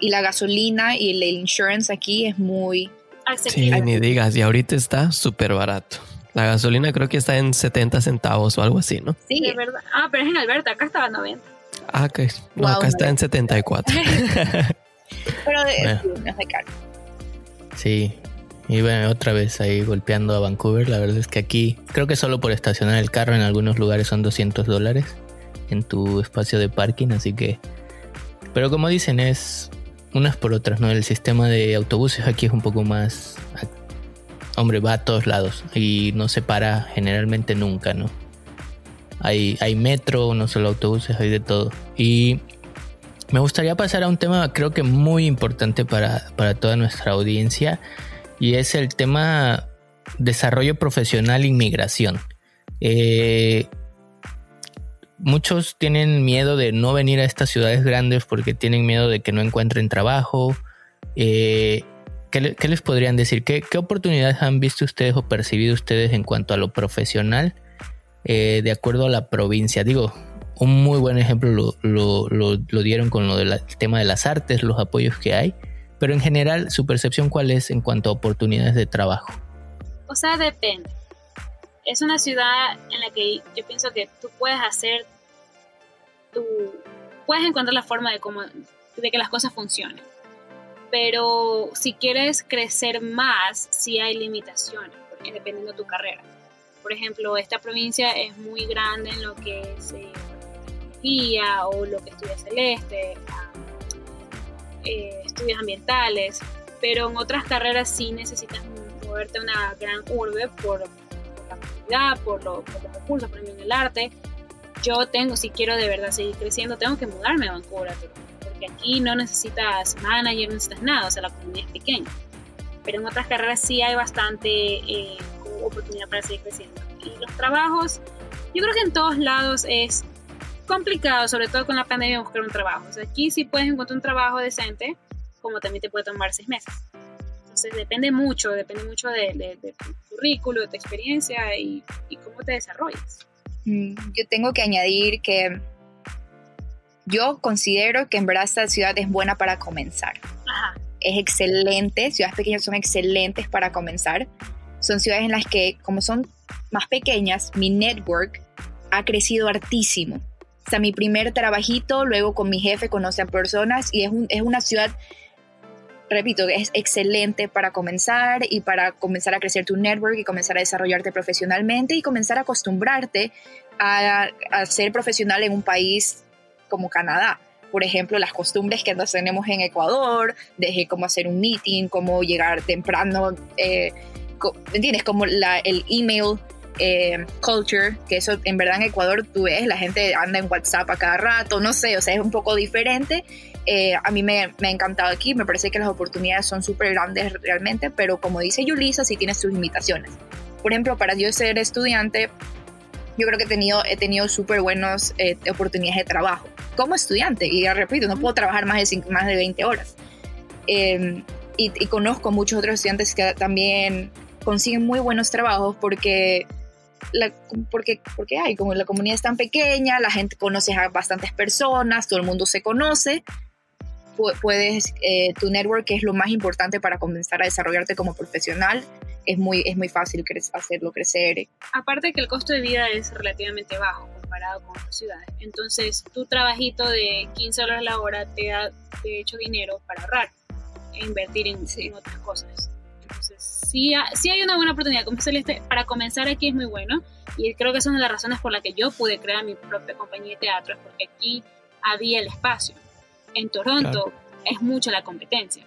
y la gasolina y el insurance aquí es muy accesible. Sí, ni digas, y ahorita está súper barato. La gasolina creo que está en 70 centavos o algo así, ¿no? Sí, de verdad. Ah, pero es en Alberta, acá estaba 90. Ah, ok. No, acá está en 74. pero de, no es de caro. Sí, y bueno, otra vez ahí golpeando a Vancouver. La verdad es que aquí creo que solo por estacionar el carro en algunos lugares son 200 dólares en tu espacio de parking. Así que... Pero como dicen, es unas por otras, ¿no? El sistema de autobuses aquí es un poco más... Hombre, va a todos lados y no se para generalmente nunca, ¿no? Hay, hay metro, no solo autobuses, hay de todo. Y me gustaría pasar a un tema creo que muy importante para, para toda nuestra audiencia y es el tema desarrollo profesional e inmigración. Eh, muchos tienen miedo de no venir a estas ciudades grandes porque tienen miedo de que no encuentren trabajo. Eh, ¿qué, les podrían decir? ¿Qué, oportunidades han visto ustedes o percibido ustedes en cuanto a lo profesional eh, de acuerdo a la provincia? Digo, un muy buen ejemplo lo, dieron con lo del tema de las artes, los apoyos que hay. Pero en general, ¿su percepción cuál es en cuanto a oportunidades de trabajo? O sea, depende. Es una ciudad en la que yo pienso que tú puedes hacer tu... Puedes encontrar la forma de, cómo, de que las cosas funcionen. Pero si quieres crecer más, sí hay limitaciones, porque dependiendo de tu carrera. Por ejemplo, esta provincia es muy grande en lo que es eh, o lo que estudia Celeste, eh, estudios ambientales, pero en otras carreras sí necesitas moverte a una gran urbe por, la comunidad, por, lo, por los recursos, por el arte. Yo tengo, si quiero de verdad seguir creciendo, tengo que mudarme a Vancouver, porque aquí no necesitas manager, no necesitas nada, o sea, la comunidad es pequeña. Pero en otras carreras sí hay bastante eh, oportunidad para seguir creciendo. Y los trabajos, yo creo que en todos lados es complicado, sobre todo con la pandemia, buscar un trabajo. O sea, aquí sí puedes encontrar un trabajo decente, como también te puede tomar seis meses. Entonces depende mucho, depende mucho de, tu currículo, de tu experiencia y, cómo te desarrollas. Mm, yo tengo que añadir que yo considero que en verdad esta ciudad es buena para comenzar. Es excelente, ciudades pequeñas son excelentes para comenzar. Son ciudades en las que, como son más pequeñas, mi network ha crecido hartísimo. Sea, mi primer trabajito, luego con mi jefe conoce a personas y es, es una ciudad, repito, es excelente para comenzar y para comenzar a crecer tu network y comenzar a desarrollarte profesionalmente y comenzar a acostumbrarte a, ser profesional en un país como Canadá por ejemplo, las costumbres que nos tenemos en Ecuador, de cómo hacer un meeting, cómo llegar temprano, eh, ¿entiendes? Como la, el email eh, culture, que eso en verdad en Ecuador tú ves, la gente anda en WhatsApp a cada rato, no sé, o sea, es un poco diferente. Eh, a mí me, me, ha encantado aquí, me parece que las oportunidades son súper grandes realmente, pero como dice Yulisa, sí tiene sus limitaciones. Por ejemplo, para yo ser estudiante, yo creo que he tenido, he tenido súper buenas eh, oportunidades de trabajo como estudiante. Y ya repito, no puedo trabajar más de, más de 20 horas. Em, y, y, conozco muchos otros estudiantes que también consiguen muy buenos trabajos porque porque, porque hay, como la comunidad es tan pequeña, la gente conoce a bastantes personas, todo el mundo se conoce, puedes, eh, tu network es lo más importante para comenzar a desarrollarte como profesional, es muy, es muy fácil hacerlo crecer. Aparte que el costo de vida es relativamente bajo comparado con otras ciudades, entonces tu trabajito de 15 dólares la hora te da de hecho dinero para ahorrar e invertir en, en otras cosas. Sí, sí hay una buena oportunidad. Como Celeste, para comenzar aquí es muy bueno. Y creo que es una de las razones por las que yo pude crear mi propia compañía de teatro, porque aquí había el espacio. En Toronto es mucho la competencia.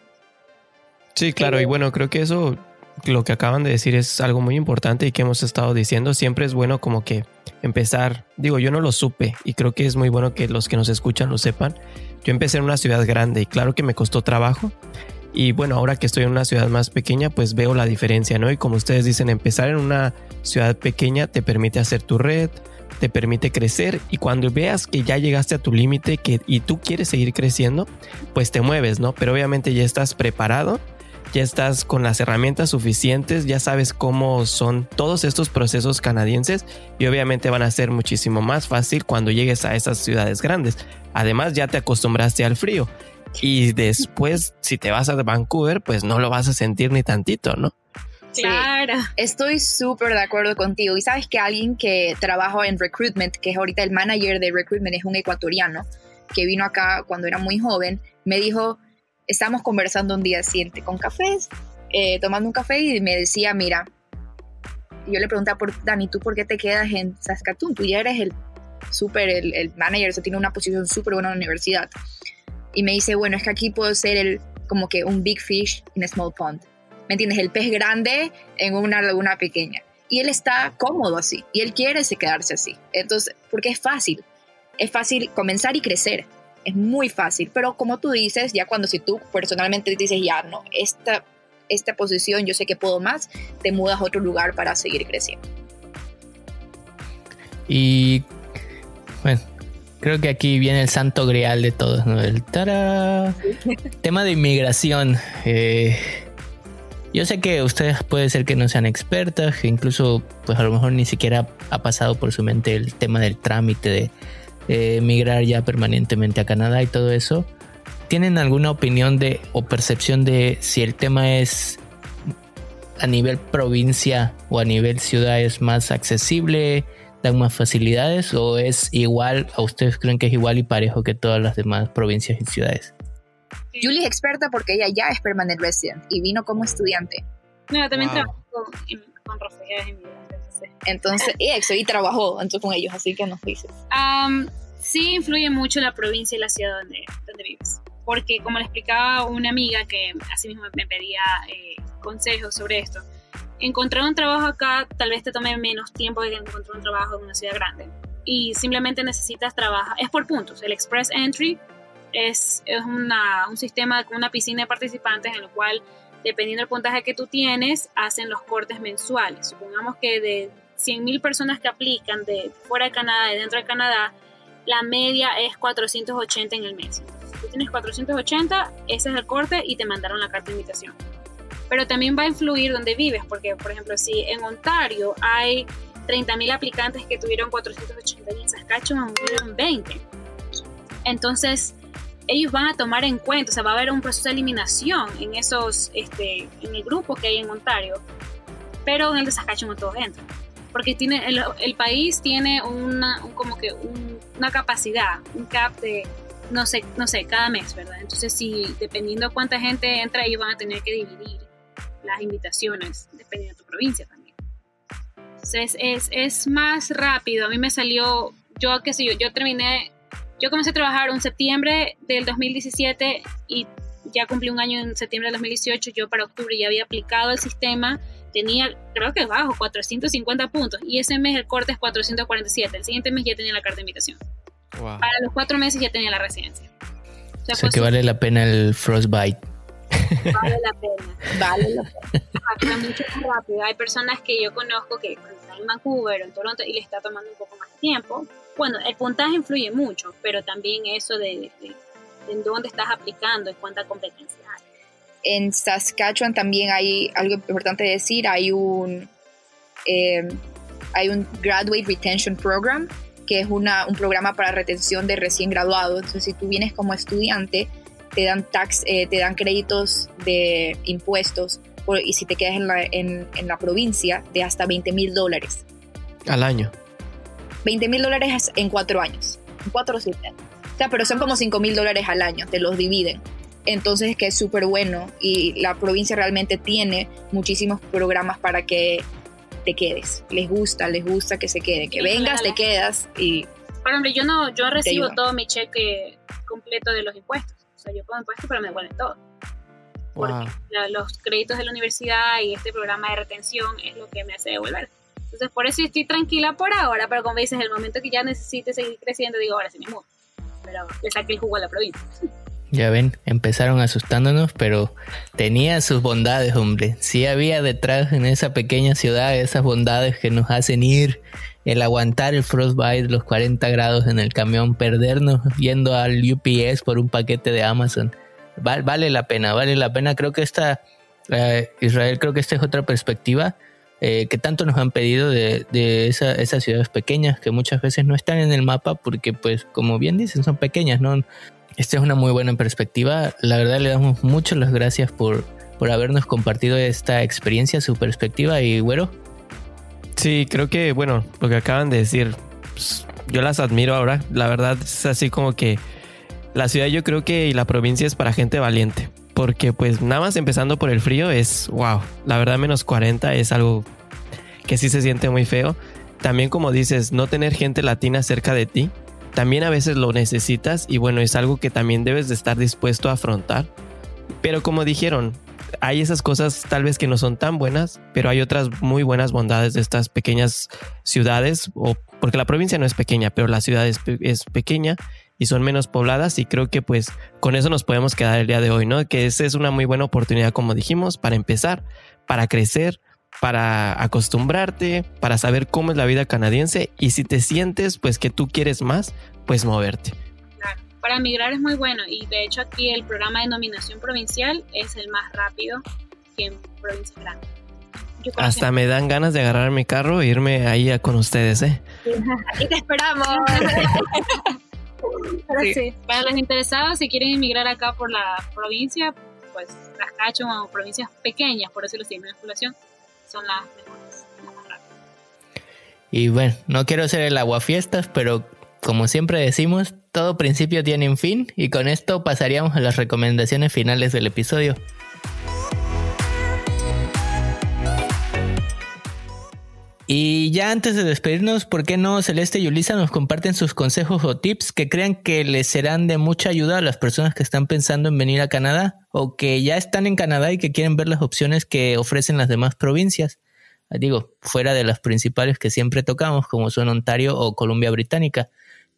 Sí, claro, y bueno, creo que eso, lo que acaban de decir es algo muy importante y que hemos estado diciendo, siempre es bueno como que empezar, digo, yo no lo supe y creo que es muy bueno que los que nos escuchan lo sepan. Yo empecé en una ciudad grande y claro que me costó trabajo. Y bueno, ahora que estoy en una ciudad más pequeña, pues veo la diferencia, ¿no? Y como ustedes dicen, empezar en una ciudad pequeña te permite hacer tu red, te permite crecer y cuando veas que ya llegaste a tu límite y tú quieres seguir creciendo, pues te mueves, ¿no? Pero obviamente ya estás preparado, ya estás con las herramientas suficientes, ya sabes cómo son todos estos procesos canadienses y obviamente van a ser muchísimo más fácil cuando llegues a esas ciudades grandes. Además ya te acostumbraste al frío y después si te vas a Vancouver pues no lo vas a sentir ni tantito, ¿no? Claro. estoy súper de acuerdo contigo. Y sabes que alguien que trabaja en recruitment, que es ahorita el manager de recruitment, es un ecuatoriano que vino acá cuando era muy joven, me dijo, estamos conversando un día siguiente con cafés, eh, tomando un café y me decía, mira, yo le preguntaba por Dani, ¿tú por qué te quedas en Saskatoon? Tú ya eres el súper, el, el, manager, eso tiene una posición súper buena en la universidad. Y me dice, bueno, es que aquí puedo ser el, como que un big fish in a small pond. ¿me entiendes? El pez grande en una laguna pequeña. Y él está cómodo así, y él quiere quedarse así. Entonces, porque es fácil, es fácil comenzar y crecer, es muy fácil, pero como tú dices, ya cuando si tú personalmente dices, ya no, esta, esta posición yo sé que puedo más, te mudas a otro lugar para seguir creciendo. Y bueno, creo que aquí viene el santo grial de todos, ¿no? El tema de inmigración. Eh, yo sé que ustedes puede ser que no sean expertas, que incluso pues a lo mejor ni siquiera ha pasado por su mente el tema del trámite de eh, migrar ya permanentemente a Canadá y todo eso. ¿Tienen alguna opinión de o percepción de si el tema es a nivel provincia o a nivel ciudad es más accesible, dan más facilidades o es igual, a ustedes creen que es igual y parejo que todas las demás provincias y ciudades? Julie es experta porque ella ya es permanent resident y vino como estudiante. No, también trabajó con, con refugiados inmigrantes. Entonces, y, eso, y trabajó entonces, con ellos, así que nos dices. sí influye mucho la provincia y la ciudad donde, donde vives. Porque como le explicaba una amiga que así mismo me pedía eh, consejos sobre esto, encontrar un trabajo acá tal vez te tome menos tiempo que encontrar un trabajo en una ciudad grande. Y simplemente necesitas trabajar, es por puntos. El Express Entry es, es una, un sistema con una piscina de participantes en el cual, dependiendo del puntaje que tú tienes, hacen los cortes mensuales. Supongamos que de 100.000 personas que aplican de fuera de Canadá, y dentro de Canadá, la media es 480 en el mes. Tú tienes 480, ese es el corte y te mandaron la carta de invitación. Pero también va a influir donde vives, porque, por ejemplo, si en Ontario hay 30.000 aplicantes que tuvieron 480 y en Saskatchewan tuvieron 20. Entonces, ellos van a tomar en cuenta, o sea, va a haber un proceso de eliminación en esos, este, en el grupo que hay en Ontario, pero en el de Saskatchewan todos entran, porque tiene, el, país tiene una, como que una capacidad, un cap de, no sé, no sé, cada mes, ¿verdad? Entonces, si dependiendo de cuánta gente entra, ellos van a tener que dividir las invitaciones, dependiendo de tu provincia también. Entonces, es, es más rápido. A mí me salió, yo qué sé yo, yo terminé yo comencé a trabajar en septiembre del 2017 y ya cumplí un año en septiembre del 2018. Yo para octubre ya había aplicado el sistema. Tenía, creo que bajo, 450 puntos. Y ese mes el corte es 447. El siguiente mes ya tenía la carta de invitación. Para los cuatro meses ya tenía la residencia. O sea, que vale la pena el frostbite. Vale la pena. Vale la pena. mucho más rápido. Hay personas que yo conozco que están en Vancouver o en Toronto y le está tomando un poco más de tiempo bueno, el puntaje influye mucho, pero también eso de, en dónde estás aplicando y cuánta competencia hay. En Saskatchewan también hay algo importante decir, hay un, eh, hay un Graduate Retention Program, que es una, un programa para retención de recién graduados. Entonces, si tú vienes como estudiante, te dan, tax, eh, te dan créditos de impuestos y si te quedas en la, en, en la provincia, de hasta 20 mil dólares. Al año. 20 mil dólares en cuatro años, en cuatro o siete años. O sea, pero son como 5 mil dólares al año, te los dividen. Entonces, que es súper bueno y la provincia realmente tiene muchísimos programas para que te quedes. Les gusta, les gusta que se queden, que vengas, te quedas y... por ejemplo, yo no, yo recibo todo mi cheque completo de los impuestos. O sea, yo pago impuestos, pero me devuelven todo. Porque los créditos de la universidad y este programa de retención es lo que me hace devolver. Entonces, por eso estoy tranquila por ahora, pero como dices, el momento que ya necesite seguir creciendo, digo, ahora sí me mudo. Pero le saqué el jugo a la provincia. Ya ven, empezaron asustándonos, pero tenía sus bondades, hombre. Sí había detrás en esa pequeña ciudad esas bondades que nos hacen ir, el aguantar el frostbite, los 40 grados en el camión, perdernos yendo al UPS por un paquete de Amazon. vale la pena, vale la pena. Creo que esta, eh, Israel, creo que esta es otra perspectiva eh, que tanto nos han pedido de, esas ciudades pequeñas que muchas veces no están en el mapa porque, pues, como bien dicen, son pequeñas, ¿no? Esta es una muy buena perspectiva. La verdad le damos muchas las gracias por, por habernos compartido esta experiencia, su perspectiva y bueno. Sí, creo que, bueno, lo que acaban de decir, pues, yo las admiro ahora. La verdad es así como que la ciudad yo creo que y la provincia es para gente valiente. Porque pues nada más empezando por el frío es, wow, la verdad menos 40 es algo que sí se siente muy feo. También como dices, no tener gente latina cerca de ti también a veces lo necesitas y bueno, es algo que también debes de estar dispuesto a afrontar. Pero como dijeron, hay esas cosas tal vez que no son tan buenas, pero hay otras muy buenas bondades de estas pequeñas ciudades, o porque la provincia no es pequeña, pero la ciudad es, pequeña y son menos pobladas y creo que pues con eso nos podemos quedar el día de hoy, ¿no? Que esa es una muy buena oportunidad, como dijimos, para empezar, para crecer, para acostumbrarte, para saber cómo es la vida canadiense y si te sientes pues que tú quieres más, pues moverte. Para migrar es muy bueno y de hecho aquí el programa de nominación provincial es el más rápido que en provincia grande. Hasta me dan ganas de agarrar mi carro e irme ahí con ustedes, ¿eh? Aquí te esperamos. sí. Para los interesados, si quieren emigrar acá por la provincia, pues las cacho o provincias pequeñas, por decirlo así, menos población, son las mejores, Y bueno, no quiero ser el aguafiestas, pero como siempre decimos, todo principio tiene un fin y con esto pasaríamos a las recomendaciones finales del episodio. Y ya antes de despedirnos, ¿por qué no Celeste y Ulisa nos comparten sus consejos o tips que crean que les serán de mucha ayuda a las personas que están pensando en venir a Canadá o que ya están en Canadá y que quieren ver las opciones que ofrecen las demás provincias? Digo, fuera de las principales que siempre tocamos, como son Ontario o Columbia Británica,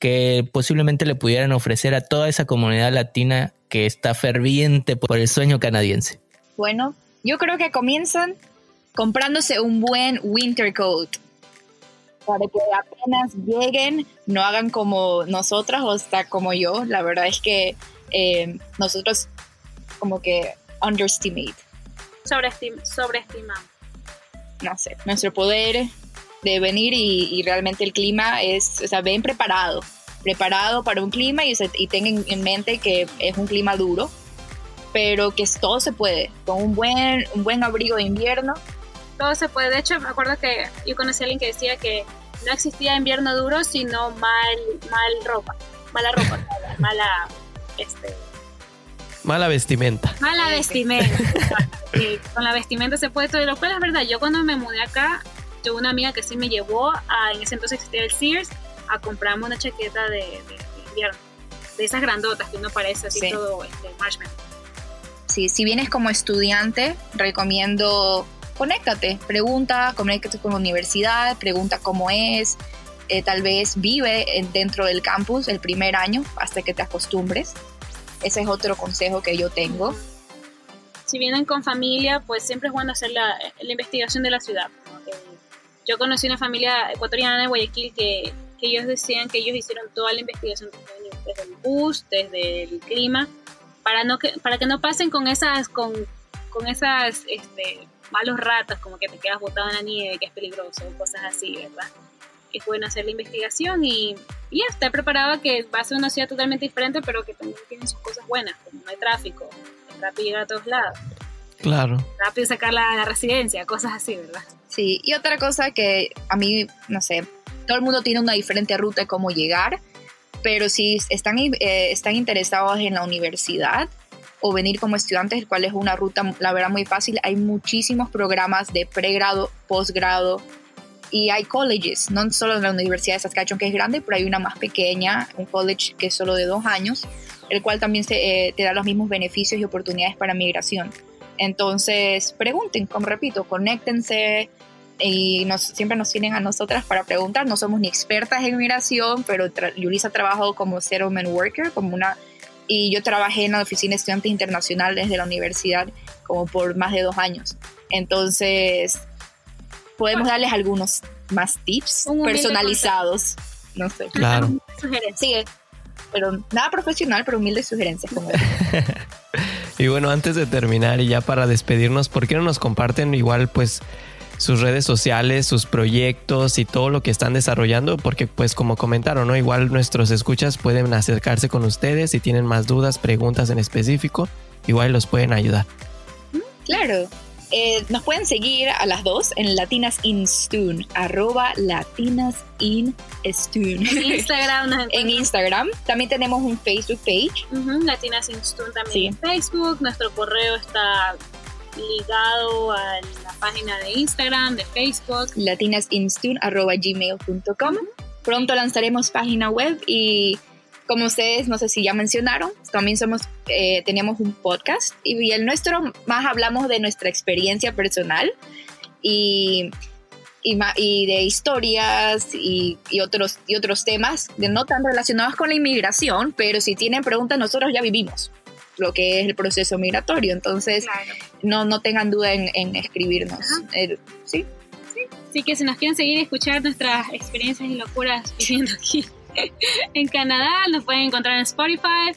que posiblemente le pudieran ofrecer a toda esa comunidad latina que está ferviente por el sueño canadiense. Bueno, yo creo que comienzan comprándose un buen winter coat para que apenas lleguen no hagan como nosotras o hasta como yo. La verdad es que eh, nosotros como que underestimate. sobreestimamos. No sé, nuestro poder de venir y, realmente el clima es, o sea, ven preparado, preparado para un clima y, y tengan en mente que es un clima duro, pero que todo se puede, con un buen, un buen abrigo de invierno todo se puede. De hecho, me acuerdo que yo conocí a alguien que decía que no existía invierno duro, sino mal, mal ropa, mala ropa, mala, este, mala vestimenta. Mala vestimenta. con la vestimenta se puede todo, lo cual es verdad. Yo cuando me mudé acá, tuve una amiga que sí me llevó a, en ese entonces existía el Sears, a comprarme una chaqueta de, invierno, de esas grandotas que uno parece así todo este, marshmallow. Sí, si vienes como estudiante, recomiendo conéctate, pregunta, conéctate con la universidad, pregunta cómo es, eh, tal vez vive dentro del campus el primer año hasta que te acostumbres. Ese es otro consejo que yo tengo. Si vienen con familia, pues siempre es bueno hacer la, investigación de la ciudad. Eh, yo conocí una familia ecuatoriana de Guayaquil que, que, ellos decían que ellos hicieron toda la investigación desde el bus, desde el clima, para, no que, para que no pasen con esas, con, con esas este, malos ratos, como que te quedas botado en la nieve, que es peligroso, cosas así, ¿verdad? Es bueno hacer la investigación y, y estar preparado a que va a ser una ciudad totalmente diferente, pero que también tiene sus cosas buenas, como no hay tráfico, es rápido llegar a todos lados. Claro. Rápido sacar la, la residencia, cosas así, ¿verdad? Sí, y otra cosa que a mí, no sé, todo el mundo tiene una diferente ruta de cómo llegar, pero si están, eh, están interesados en la universidad, o venir como estudiantes, el cual es una ruta, la verdad, muy fácil. Hay muchísimos programas de pregrado, posgrado y hay colleges, no solo en la Universidad de Saskatchewan que es grande, pero hay una más pequeña, un college que es solo de dos años, el cual también se, eh, te da los mismos beneficios y oportunidades para migración. Entonces, pregunten, como repito, conéctense y nos, siempre nos tienen a nosotras para preguntar. No somos ni expertas en migración, pero Yulisa ha trabajado como settlement worker, como una, y yo trabajé en la oficina de estudiantes internacionales de la universidad como por más de dos años. Entonces, podemos darles algunos más tips personalizados. No sé. Claro. Sí, pero nada profesional, pero humildes sugerencias como Y bueno, antes de terminar y ya para despedirnos, ¿por qué no nos comparten igual pues sus redes sociales, sus proyectos y todo lo que están desarrollando? Porque pues como comentaron, ¿no? Igual nuestros escuchas pueden acercarse con ustedes si tienen más dudas, preguntas en específico, igual los pueden ayudar. Claro, eh, nos pueden seguir a las dos en Latinas in Stun, arroba Latinas in En Instagram. en Instagram. También tenemos un Facebook page. Latinas in Stun también en Facebook. Nuestro correo está ligado a la página de Instagram, de Facebook. Latinasinstun arroba gmail.com. Pronto lanzaremos página web y como ustedes, no sé si ya mencionaron, también somos, eh, tenemos un podcast y, el nuestro más hablamos de nuestra experiencia personal y, y, de historias y, otros, y otros temas de no tan relacionados con la inmigración, pero si tienen preguntas, nosotros ya vivimos lo que es el proceso migratorio, entonces no, no tengan duda en, escribirnos. Eh, ¿sí? sí. Así que si nos quieren seguir y escuchar nuestras experiencias y locuras viviendo aquí en Canadá. Nos pueden encontrar en Spotify,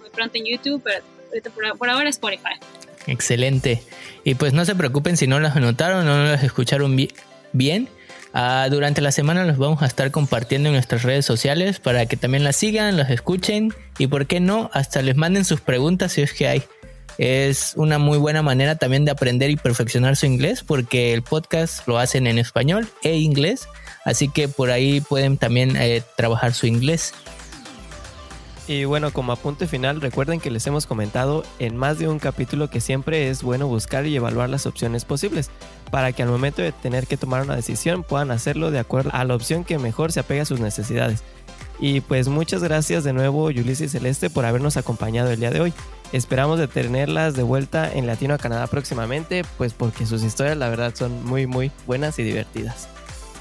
muy pronto en YouTube, pero por, ahora Spotify. Excelente. Y pues no se preocupen si no las anotaron o no las escucharon bien. Ah, durante la semana los vamos a estar compartiendo en nuestras redes sociales para que también las sigan, las escuchen y por qué no, hasta les manden sus preguntas si es que hay. Es una muy buena manera también de aprender y perfeccionar su inglés porque el podcast lo hacen en español e inglés Así que por ahí pueden también eh, trabajar su inglés. Y bueno, como apunte final, recuerden que les hemos comentado en más de un capítulo que siempre es bueno buscar y evaluar las opciones posibles, para que al momento de tener que tomar una decisión puedan hacerlo de acuerdo a la opción que mejor se apegue a sus necesidades. Y pues muchas gracias de nuevo Yulisa y Celeste por habernos acompañado el día de hoy. Esperamos de tenerlas de vuelta en Latino a Canadá próximamente, pues porque sus historias la verdad son muy muy buenas y divertidas.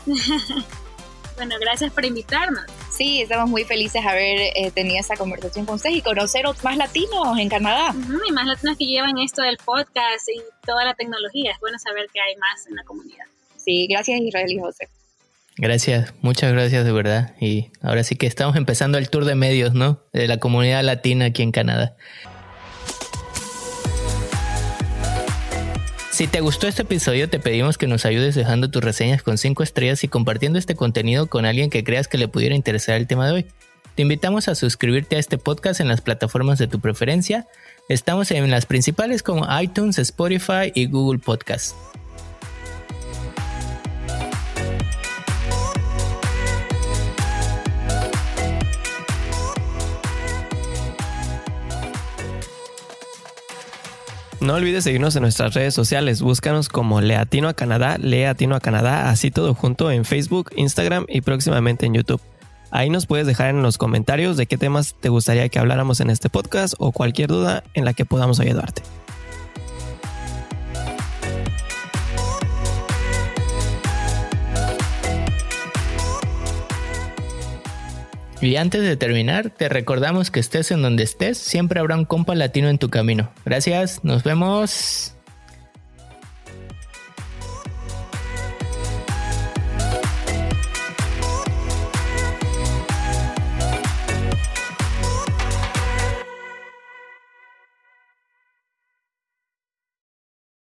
bueno, gracias por invitarnos. Sí, estamos muy felices de haber eh, tenido esa conversación con ustedes y conocer más latinos en Canadá. y más latinos que llevan esto del podcast y toda la tecnología. Es bueno saber que hay más en la comunidad. Sí, gracias Israel y José. Gracias, muchas gracias de verdad. Y ahora sí que estamos empezando el tour de medios, ¿no? De la comunidad latina aquí en Canadá. Si te gustó este episodio, te pedimos que nos ayudes dejando tus reseñas con 5 estrellas y compartiendo este contenido con alguien que creas que le pudiera interesar el tema de hoy. Te invitamos a suscribirte a este podcast en las plataformas de tu preferencia. Estamos en las principales como iTunes, Spotify y Google Podcasts. No olvides seguirnos en nuestras redes sociales. Búscanos como Leatino a Canadá, Leatino a Canadá, así todo junto en Facebook, Instagram y próximamente en YouTube. Ahí nos puedes dejar en los comentarios de qué temas te gustaría que habláramos en este podcast o cualquier duda en la que podamos ayudarte. Y antes de terminar, te recordamos que estés en donde estés, siempre habrá un compa latino en tu camino. Gracias, nos vemos.